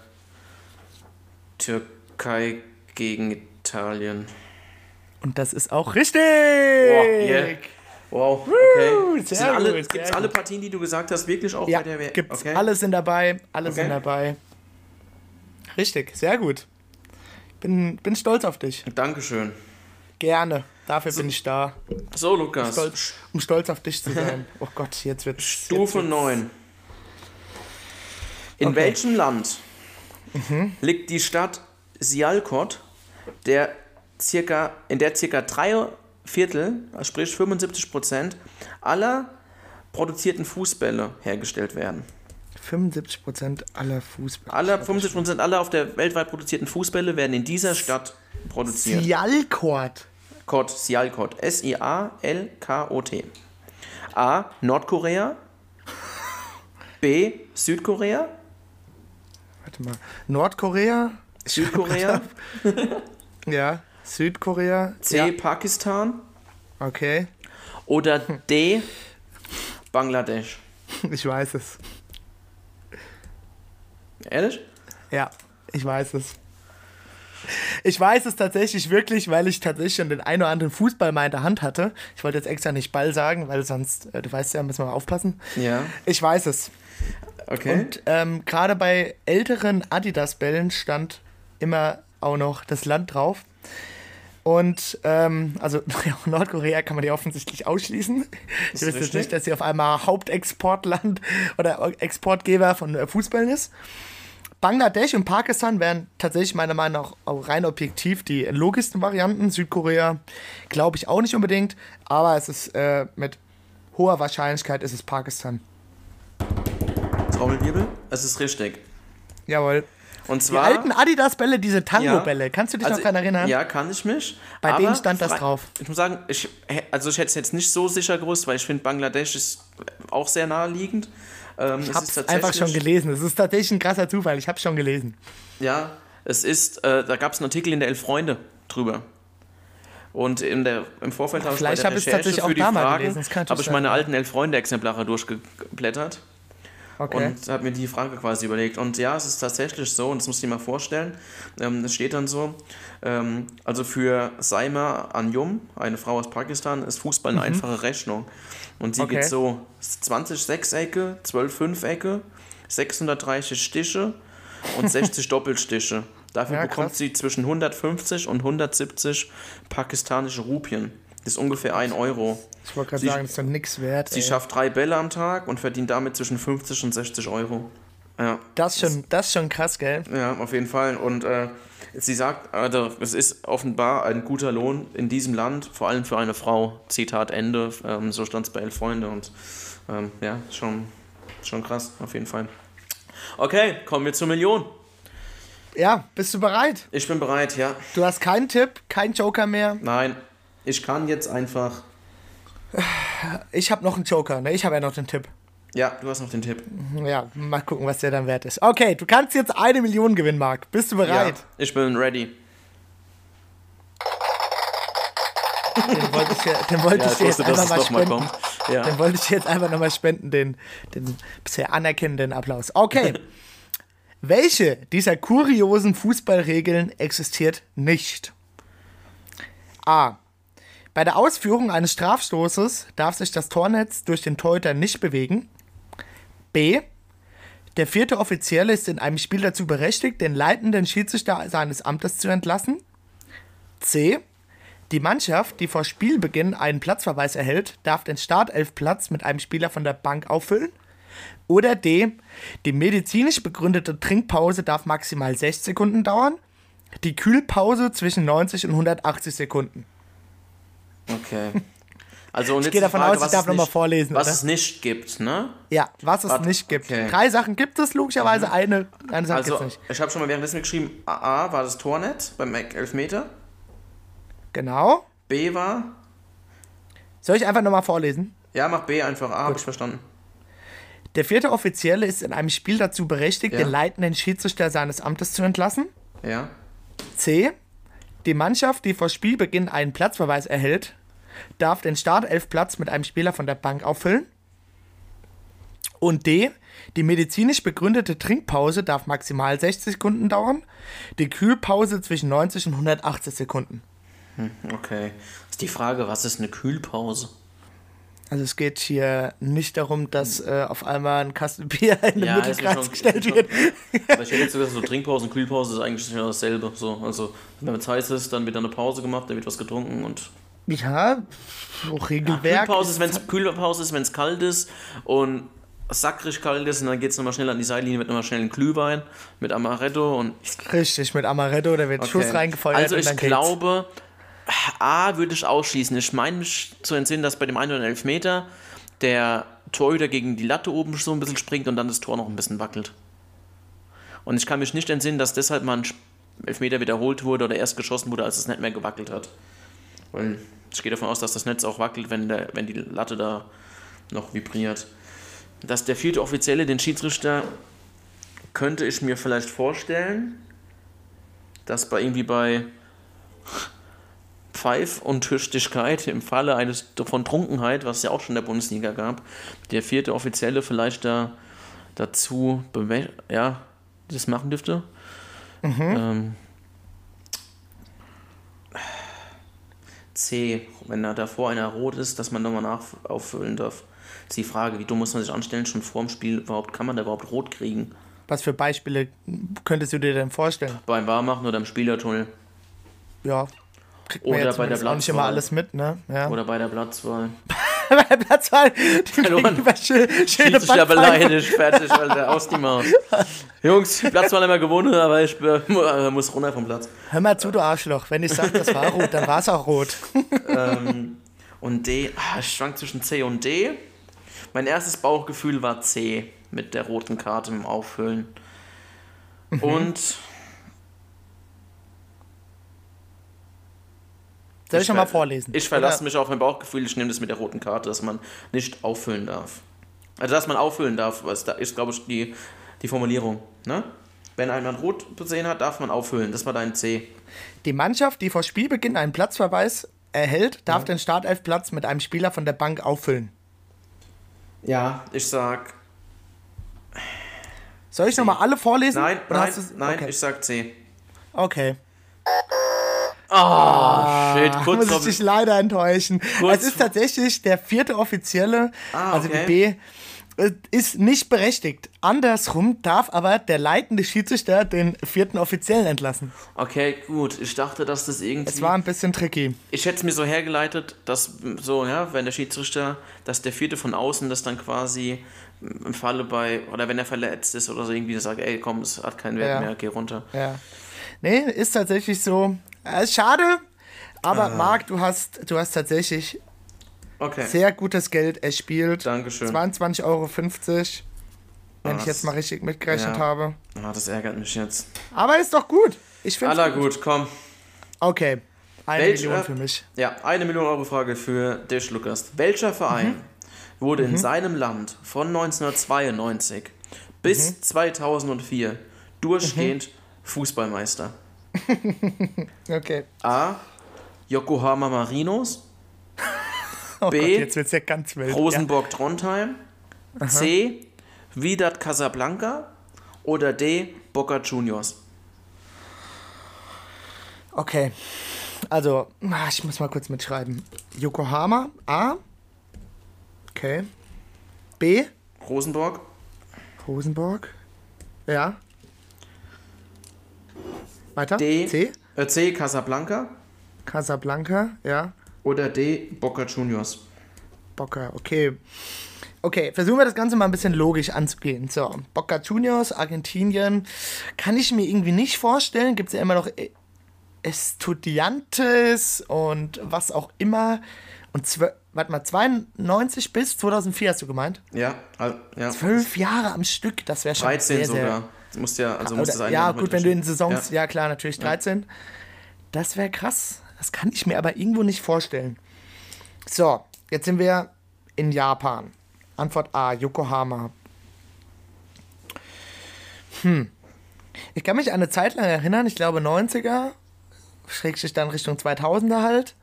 Türkei gegen Italien. Und das ist auch richtig. yeah. Wow, okay. sehr Sind alle, gut, gibt's alle. Partien, die du gesagt hast, wirklich auch Ja, bei der WM? gibt's. Okay. Alle sind dabei, alle sind Okay. dabei. Richtig, sehr gut. Bin, bin stolz auf dich. Dankeschön. Gerne. Dafür bin ich da. So, Lukas. Stolz, um stolz auf dich zu sein. Oh Gott, jetzt wird's. Stufe jetzt wird's- 9. In Okay. welchem Land liegt die Stadt Sialkot, der circa, in der circa drei Viertel, sprich 75 Prozent aller produzierten Fußbälle hergestellt werden? 75% aller Fußbälle. Alle 75% aller auf der weltweit produzierten Fußbälle werden in dieser Stadt produziert. Sialkort. Kot, Sialkot. S-I-A-L-K-O-T. A. Nordkorea. B. Südkorea. Warte mal. Nordkorea? Südkorea. Ja. Südkorea? C. Ja. Pakistan. Okay. Oder D. Bangladesch. Ich weiß es. Ehrlich? Ja, ich weiß es. Ich weiß es tatsächlich wirklich, weil ich tatsächlich schon den einen oder anderen Fußball mal in der Hand hatte. Ich wollte jetzt extra nicht Ball sagen, weil sonst, äh, du weißt ja, müssen wir mal aufpassen. Ja. Ich weiß es. Okay. Und ähm, gerade bei älteren Adidas-Bällen stand immer auch noch das Land drauf. Und ähm, also Nordkorea kann man ja offensichtlich ausschließen. Ich wüsste jetzt nicht, dass sie auf einmal Hauptexportland oder Exportgeber von äh, Fußballen ist. Bangladesch und Pakistan wären tatsächlich meiner Meinung nach auch rein objektiv die logischsten Varianten. Südkorea glaube ich auch nicht unbedingt, aber es ist äh, mit hoher Wahrscheinlichkeit ist es Pakistan. Trommelwirbel. Es ist richtig. Jawohl. Und Die zwar. alten Adidas-Bälle, diese Tango-Bälle, Ja. kannst du dich Also, noch daran erinnern? Ja, kann ich mich. Bei denen stand das drauf. Ich muss sagen, ich, also ich hätte es jetzt nicht so sicher gewusst, weil ich finde, Bangladesch ist auch sehr naheliegend. Ähm, Ich habe ist es einfach schon gelesen. Es ist tatsächlich ein krasser Zufall. Ich habe es schon gelesen. Ja, es ist, äh, da gab es einen Artikel in der Elf Freunde drüber. Und in der, im Vorfeld habe ich bei Vielleicht der habe ich es Recherche tatsächlich auch für die Fragen, habe ich meine alten Elf Freunde Exemplare durchgeblättert Okay. und habe mir die Frage quasi überlegt. Und ja, es ist tatsächlich so, und das muss ich dir mal vorstellen, ähm, es steht dann so, ähm, also für Saima Anjum, eine Frau aus Pakistan, ist Fußball eine einfache Rechnung. Und sie Mhm. Okay. geht so 20 Sechsecke, 12 Fünfecke, 630 Stiche und 60 Doppelstiche. Dafür Ja, bekommt krass. sie zwischen 150 und 170 pakistanische Rupien. Das ist ungefähr 1 Euro. Ich wollte gerade sagen, das ist doch nichts wert. Sie ey. schafft drei Bälle am Tag und verdient damit zwischen 50 und 60 Euro. Ja, Das ist schon, das ist schon krass, gell? ja auf jeden Fall. Und äh, sie sagt, also, es ist offenbar ein guter Lohn in diesem Land, vor allem für eine Frau. Zitat Ende. Ähm, so stand es bei Elf Freunde. Und ähm, ja, schon, schon krass, auf jeden Fall. Okay, kommen wir zur Million. Ja, bist du bereit? Ich bin bereit, ja. Du hast keinen Tipp, keinen Joker mehr. Nein, ich kann jetzt einfach. Ich habe noch einen Joker, ne? Ich habe ja noch den Tipp. Ja, du hast noch den Tipp. Ja, mal gucken, was der dann wert ist. Okay, du kannst jetzt eine Million gewinnen, Marc. Bist du bereit? Ja, ich bin ready. Den wollte ich, den wollte Ja, ich ich jetzt wusste, dass einfach mal nochmal spenden. kommt. Ja. Den wollte ich jetzt einfach nochmal spenden, den, den bisher anerkennenden Applaus. Okay. Welche dieser kuriosen Fußballregeln existiert nicht? A. Bei der Ausführung eines Strafstoßes darf sich das Tornetz durch den Torhüter nicht bewegen. B. Der vierte Offizielle ist in einem Spiel dazu berechtigt, den leitenden Schiedsrichter seines Amtes zu entlassen. C. Die Mannschaft, die vor Spielbeginn einen Platzverweis erhält, darf den Startelfplatz mit einem Spieler von der Bank auffüllen. Oder D. Die medizinisch begründete Trinkpause darf maximal 6 Sekunden dauern. Die Kühlpause zwischen 90 und 180 Sekunden. Okay. Also, und Ich jetzt gehe davon Frage, aus, ich was darf es noch mal nicht- vorlesen, Was oder? es nicht gibt, ne? Ja, was es Warte, nicht gibt. okay. Drei Sachen gibt es logischerweise, eine, eine Sache Also, gibt es nicht. ich habe schon mal währenddessen geschrieben, A war das Tornet beim Elfmeter, Genau. B war, Soll ich einfach nochmal vorlesen? ja, mach B einfach, A habe ich verstanden. Der vierte Offizielle ist in einem Spiel dazu berechtigt, Ja. den leitenden Schiedsrichter seines Amtes zu entlassen. Ja, C. Die Mannschaft, die vor Spielbeginn einen Platzverweis erhält, darf den Startelfplatz mit einem Spieler von der Bank auffüllen. Und D. Die medizinisch begründete Trinkpause darf maximal 60 Sekunden dauern. Die Kühlpause zwischen 90 und 180 Sekunden. okay. Ist die Frage, was ist eine Kühlpause? Also es geht hier nicht darum, dass äh, auf einmal ein Kasten Bier in den Ja, Mittelkreis schon- gestellt wird. Aber ich hätte jetzt sogar so Trinkpause und Kühlpause ist eigentlich genau dasselbe. So, also, wenn es heiß ist, dann wird eine Pause gemacht, dann wird was getrunken und. Ja, so Regelwerk. Kühlpause ist, wenn es Kühlpause ist, wenn es kalt ist und sackrig kalt ist und dann geht es nochmal schnell an die Seitenlinie mit nochmal schnell einen Glühwein mit Amaretto und Richtig, mit Amaretto, da wird Schuss reingefeuert. Also ich glaube, A würde ich ausschließen. Ich meine mich zu entsinnen, dass bei dem einen oder anderen Elfmeter der Torhüter gegen die Latte oben so ein bisschen springt und dann das Tor noch ein bisschen wackelt. Und ich kann mich nicht entsinnen, dass deshalb mal ein Elfmeter wiederholt wurde oder erst geschossen wurde, als es nicht mehr gewackelt hat. Weil ich gehe davon aus, dass das Netz auch wackelt, wenn, der, wenn die Latte da noch vibriert. Dass der vierte Offizielle, den Schiedsrichter, könnte ich mir vielleicht vorstellen, dass bei irgendwie bei Pfeif und Tüchtigkeit im Falle eines von Trunkenheit, was es ja auch schon in der Bundesliga gab, der vierte Offizielle vielleicht da dazu ja, das machen dürfte. Mhm. Ähm, C, wenn da davor einer rot ist, dass man nochmal nach auffüllen darf. Das ist die Frage, wie dumm muss man sich anstellen, schon vor dem Spiel überhaupt, kann man da überhaupt rot kriegen? Was für Beispiele könntest du dir denn vorstellen? Beim Warmachen oder im Spielertunnel. Ja. Kriegt oder ja bei der Platzwahl. nicht immer alles mit, ne? Ja. Oder bei der Platzwahl. Bei der Platzwahl. Verloren. Schön, schöne sich ja beleidigt, fertig, Alter, aus die Maus. Jungs, Platzwahl immer gewonnen, aber ich äh, muss runter vom Platz. Hör mal zu, du Arschloch. Wenn ich sage, das war rot, dann war es auch rot. ähm, und D, ah, ich schwank zwischen C und D. Mein erstes Bauchgefühl war C mit der roten Karte im Auffüllen. Mhm. Und. Soll ich, ich mal vorlesen? Ich verlasse mich auf mein Bauchgefühl, ich nehme das mit der roten Karte, dass man nicht auffüllen darf. Also, dass man auffüllen darf, was da ist, glaube ich, die, die Formulierung. Ne? Wenn einer rot gesehen hat, darf man auffüllen. Das war dein C. Die Mannschaft, die vor Spielbeginn einen Platzverweis erhält, darf ja. den Startelfplatz mit einem Spieler von der Bank auffüllen. Ja, ich sag soll ich nochmal alle vorlesen? Nein, nein, nein, okay. ich sag C. Okay. Oh, ah, shit, kurz muss ich dich leider enttäuschen. Kurz es ist tatsächlich der vierte Offizielle, ah, also die B, äh, ist nicht berechtigt. Andersrum darf aber der leitende Schiedsrichter den vierten Offiziellen entlassen. Okay, gut. Ich dachte, dass das irgendwie. Es war ein bisschen tricky. Ich hätte es mir so hergeleitet, dass so, ja, wenn der Schiedsrichter, dass der vierte von außen das dann quasi im Falle bei, oder wenn er verletzt ist oder so irgendwie sagt, ey komm, es hat keinen Wert ja. mehr, geh runter. Ja. Nee, ist tatsächlich so. Äh, schade, aber ah. Marc, du hast, du hast tatsächlich okay. sehr gutes Geld erspielt. Dankeschön. 22,50 Euro, wenn ah, ich jetzt mal richtig mitgerechnet ja. habe. Ah, das ärgert mich jetzt. Aber ist doch gut. Ich finde Aller gut. gut, komm. Okay. Eine Welche, Million für mich. Ja, eine Million Euro Frage für dich, Lukas. Welcher Verein mhm wurde mhm. in seinem Land von 1992 bis mhm. 2004 durchgehend mhm. Fußballmeister. okay. A. Yokohama Marinos. oh B. Gott, jetzt wird's ja ganz wild. Rosenborg ja. Trondheim. Aha. C. Wydad Casablanca. Oder D. Boca Juniors. Okay. Also, ah, ich muss mal kurz mitschreiben. Yokohama, A. Okay. B. Rosenborg. Rosenborg. Ja. Weiter. D. C. Äh, C. Casablanca. Casablanca, ja. Oder D. Boca Juniors. Boca, okay. Okay, versuchen wir das Ganze mal ein bisschen logisch anzugehen. So, Boca Juniors, Argentinien, kann ich mir irgendwie nicht vorstellen. Gibt es ja immer noch Estudiantes und was auch immer. Und zwölf warte mal, 92 bis 2004 hast du gemeint? Ja, ja. Zwölf Jahre am Stück, das wäre schon 13 sehr, sogar. Sehr, musst ja, also musst Oder, ja, gut, wenn du in Saisons, ja, ja klar, natürlich 13. Ja. Das wäre krass. Das kann ich mir aber irgendwo nicht vorstellen. So, jetzt sind wir in Japan. Antwort A, Yokohama. Hm. Ich kann mich an eine Zeit lang erinnern, ich glaube 90er, schrägstrich dann Richtung 2000er halt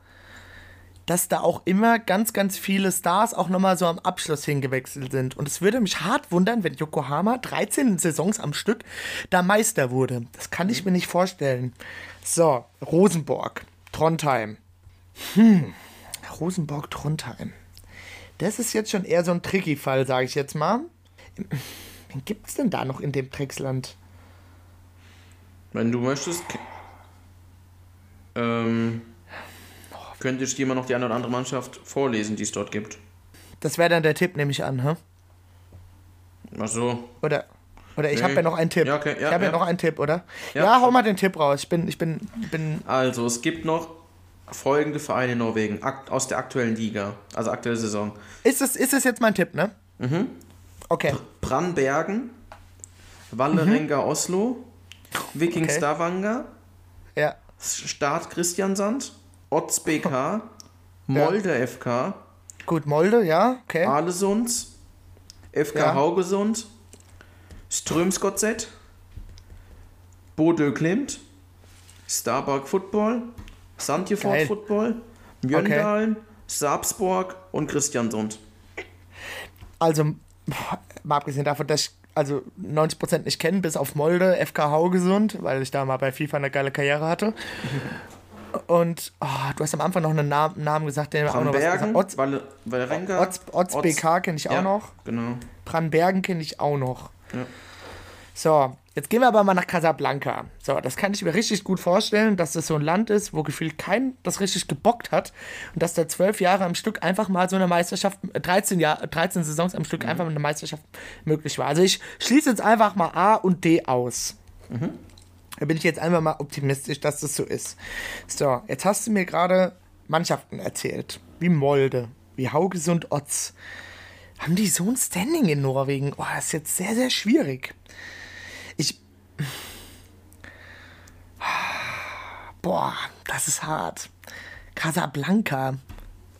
dass da auch immer ganz, ganz viele Stars auch nochmal so am Abschluss hingewechselt sind. Und es würde mich hart wundern, wenn Yokohama 13 Saisons am Stück da Meister wurde. Das kann ich mir nicht vorstellen. So, Rosenborg, Trondheim. Hm, Rosenborg, Trondheim. Das ist jetzt schon eher so ein tricky Fall, sage ich jetzt mal. Wen gibt es denn da noch in dem Drecksland? Wenn du möchtest. Ähm könnte ich dir mal noch die eine oder andere Mannschaft vorlesen, die es dort gibt. Das wäre dann der Tipp, nehme ich an, hä? Ach so. Oder, oder ich nee. habe ja noch einen Tipp. Ja, okay, ja, ich habe ja. ja. noch einen Tipp, oder? Ja. ja, hau mal den Tipp raus. Ich bin, ich bin, bin. Also, es gibt noch folgende Vereine in Norwegen aus der aktuellen Liga, also aktuelle Saison. Ist es, ist es jetzt mein Tipp, ne? Okay. Brannbergen, Wallerenga Oslo, Viking Okay. Stavanger, Ja. Start Christiansand, Otz BK, Molde FK, Gut, Molde, ja, okay. Aalesund, FK Ja. Haugesund, Strömsgodset, Bodø Klimt, Starbuck Football, Sandefjord Geil. Football, Mjøndalen, Sarpsborg und Christiansund. Also, mal abgesehen davon, dass ich also 90% nicht kenne, bis auf Molde, FK Haugesund, weil ich da mal bei FIFA eine geile Karriere hatte. Und oh, du hast am Anfang noch einen Namen, Namen gesagt, der auch noch was gesagt Otz, BK kenne ich auch ja, noch. Genau. Brandbergen kenne ich auch noch. Ja. So, jetzt gehen wir aber mal nach Casablanca. So, das kann ich mir richtig gut vorstellen, dass das so ein Land ist, wo gefühlt kein das richtig gebockt hat und dass da zwölf Jahre am Stück einfach mal so eine Meisterschaft, äh, 13, Jahr, 13 Saisons am Stück einfach mal eine Meisterschaft möglich war. Also ich schließe jetzt einfach mal A und D aus. Da bin ich jetzt einfach mal optimistisch, dass das so ist. So, jetzt hast du mir gerade Mannschaften erzählt, wie Molde, wie Haugesund Otz. Haben die so ein Standing in Norwegen? Oh, das ist jetzt sehr, sehr schwierig. Ich. Boah, das ist hart. Casablanca.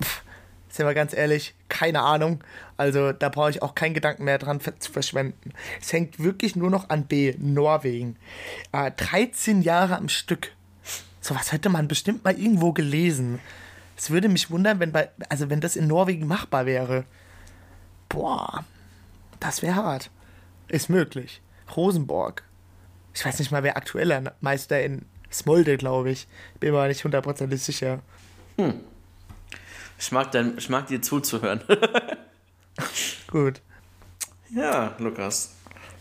Pff, sind wir ganz ehrlich, keine Ahnung. Also da brauche ich auch keinen Gedanken mehr dran zu verschwenden. Es hängt wirklich nur noch an B, Norwegen. Äh, 13 Jahre am Stück. Sowas hätte man bestimmt mal irgendwo gelesen. Es würde mich wundern, wenn bei, also wenn das in Norwegen machbar wäre. Boah, das wäre hart. Ist möglich. Rosenborg. Ich weiß nicht mal, wer aktueller Meister in Smolde, glaube ich. Bin mir nicht hundertprozentig sicher. Ich mag, dein, ich mag dir zuzuhören. Gut. ja, Lukas.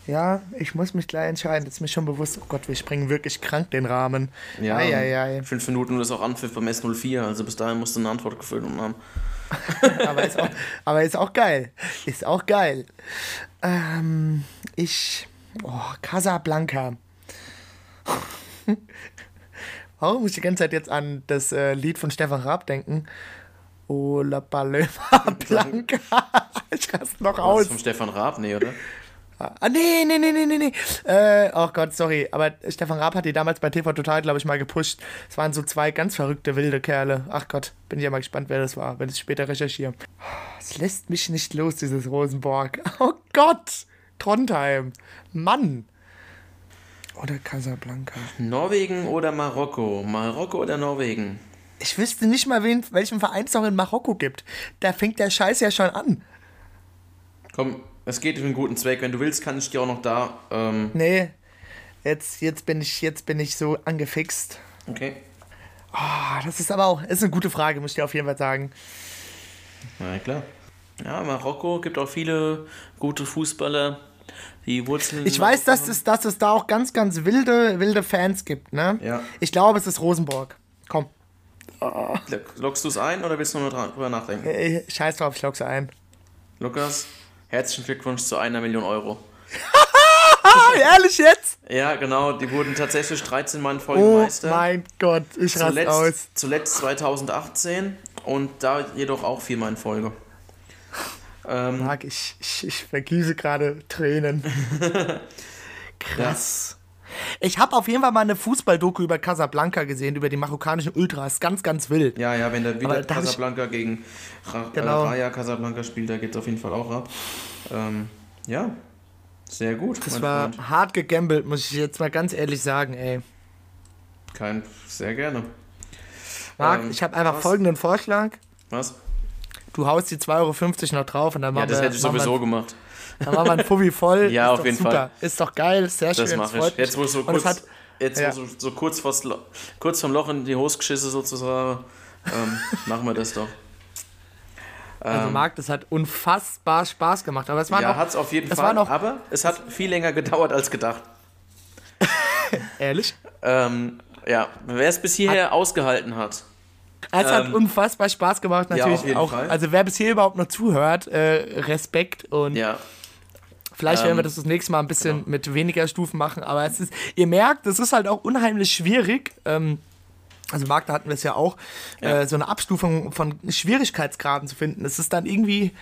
Ja, ich muss mich gleich entscheiden. Das ist mir schon bewusst. Oh Gott, wir sprengen wirklich krank den Rahmen. Ja, Eieiei. fünf Minuten ist auch Anpfiff beim S04, also bis dahin musst du eine Antwort gefunden haben. aber, ist auch, aber ist auch geil. Ist auch geil. Ähm, ich. Oh, Casablanca. Warum muss ich die ganze Zeit jetzt an das äh, Lied von Stefan Raab denken? Oh, la Paloma Blanca. ich raste noch Das aus. ist vom Stefan Raab, nee, oder? Ah, nee, nee, nee, nee, nee, nee. Äh, oh Gott, sorry. Aber Stefan Raab hat die damals bei TV Total, glaube ich, mal gepusht. Es waren so zwei ganz verrückte, wilde Kerle. Ach Gott, bin ich ja mal gespannt, wer das war, wenn ich später recherchiere. Es lässt mich nicht los, dieses Rosenborg. Oh Gott! Trondheim. Mann. Oder Casablanca. Norwegen oder Marokko? Marokko oder Norwegen? Ich wüsste nicht mal, wen, welchen Verein es noch in Marokko gibt. Da fängt der Scheiß ja schon an. Komm, es geht für einen guten Zweck. Wenn du willst, kann ich dir auch noch da. Ähm, Nee. Jetzt, jetzt, bin ich, jetzt bin ich so angefixt. okay. Ah, das ist aber auch ist eine gute Frage, muss ich dir auf jeden Fall sagen. Na klar. Ja, Marokko gibt auch viele gute Fußballer. Die Wurzeln. Ich weiß, dass es, dass es da auch ganz, ganz wilde, wilde Fans gibt, ne? Ja. Ich glaube, es ist Rosenborg. Komm, Lockst du es ein oder willst du nur dran- drüber nachdenken? scheiß drauf, ich log's ein. Lukas, herzlichen Glückwunsch zu einer Million Euro. Ehrlich jetzt? Ja, genau, die wurden tatsächlich 13 Mal in Folge Oh Meister. mein Gott, ich raste aus. Zuletzt, zuletzt 2018 und da jedoch auch viermal in Folge. Ähm, Marc, ich, ich, ich vergieße gerade Tränen. Krass. Ich habe auf jeden Fall mal eine Fußballdoku über Casablanca gesehen, über die marokkanischen Ultras. Ganz, ganz wild. ja, ja, wenn der wieder hab ich- Casablanca gegen Ra Genau. äh, Raja Casablanca spielt, da geht es auf jeden Fall auch ab. Ähm, ja, sehr gut. Das war Freund. hart gegambelt, muss ich jetzt mal ganz ehrlich sagen, ey. Kein, sehr gerne. Marc, Ähm, ich habe einfach was? folgenden Vorschlag. Was? Du haust die 2,50 Euro noch drauf und dann Ja, machen das wir, hätte ich sowieso wir, gemacht. Dann machen wir ein Fuffi voll. Ja, Ist auf jeden super. Fall. Ist doch geil, sehr schön. Das mache ich. Jetzt, wo so kurz, hat, jetzt, ja. so, so kurz, kurz vom Loch in die Hose geschissen sozusagen, ähm, machen wir das doch. also Marc, das hat unfassbar Spaß gemacht. Aber es war Ja, noch, hat es auf jeden Fall, war noch, aber es hat viel länger gedauert als gedacht. ehrlich, Ähm, ja, wer es bis hierher ausgehalten hat, es hat Ähm, unfassbar Spaß gemacht, ja, natürlich jeden auch. Fall. Also wer bis hier überhaupt noch zuhört, äh, Respekt und ja, Vielleicht werden wir Ähm, das das nächste Mal ein bisschen mit weniger Stufen machen, aber es ist, ihr merkt, es ist halt auch unheimlich schwierig. Ähm, also Marc, da hatten wir es ja auch, Ja. äh, so eine Abstufung von Schwierigkeitsgraden zu finden. Es ist dann irgendwie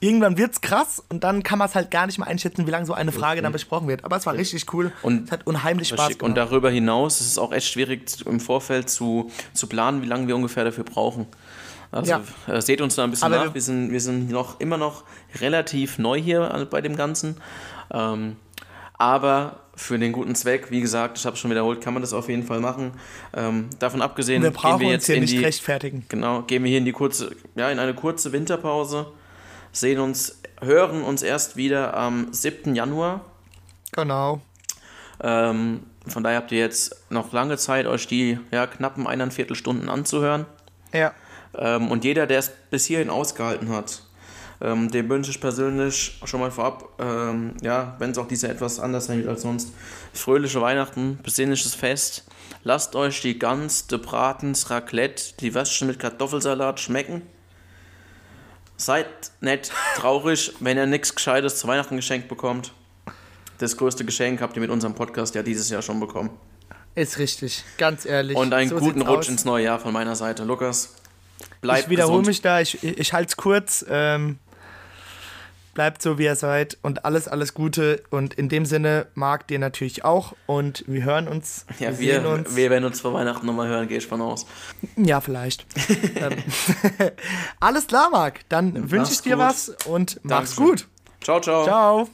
irgendwann wird's krass und dann kann man es halt gar nicht mehr einschätzen, wie lange so eine Frage dann besprochen wird. Aber es war richtig cool. Und- es hat unheimlich Spaß Richtig. Und gemacht. darüber hinaus ist es auch echt schwierig im Vorfeld zu, zu planen, wie lange wir ungefähr dafür brauchen. Also Ja. äh, seht uns da ein bisschen Aber nach. wir- sind, wir sind noch immer noch relativ neu hier an- bei dem Ganzen. Ähm, aber für den guten Zweck, wie gesagt, ich habe es schon wiederholt, kann man das auf jeden Fall machen. Ähm, davon abgesehen, wir brauchen gehen wir uns jetzt hier in nicht die, rechtfertigen. Genau, gehen wir hier in die kurze, ja, in eine kurze Winterpause, sehen uns, hören uns erst wieder am 7. Januar. Genau. Ähm, von daher habt ihr jetzt noch lange Zeit, euch die ja, knappen eineinviertel Stunden anzuhören. Ja. Ähm, und jeder, der es bis hierhin ausgehalten hat, ähm, dem wünsche ich persönlich schon mal vorab, ähm, ja, wenn es auch diese etwas anders sein wird als sonst, fröhliche Weihnachten, besinnliches Fest. Lasst euch die Gans, die Bratens, Raclette, die Würstchen mit Kartoffelsalat schmecken. Seid nicht traurig, wenn ihr nichts Gescheites zu Weihnachten geschenkt bekommt. Das größte Geschenk habt ihr mit unserem Podcast ja dieses Jahr schon bekommen. Ist richtig. Ganz ehrlich. Und einen So guten Rutsch aus. ins neue Jahr von meiner Seite. Lukas, bleibt ich wiederhole gesund. mich da, ich, ich halte es kurz. Ähm, bleibt so, wie ihr seid und alles, alles Gute. Und in dem Sinne mag dir natürlich auch. Und wir hören uns. Ja, wir, wir, sehen uns. wir werden uns vor Weihnachten nochmal hören, gehe ich von aus. Ja, vielleicht. ähm, alles klar, Marc. Dann wünsche ich dir gut. was und mach's Dankeschön. gut. Ciao, ciao. Ciao.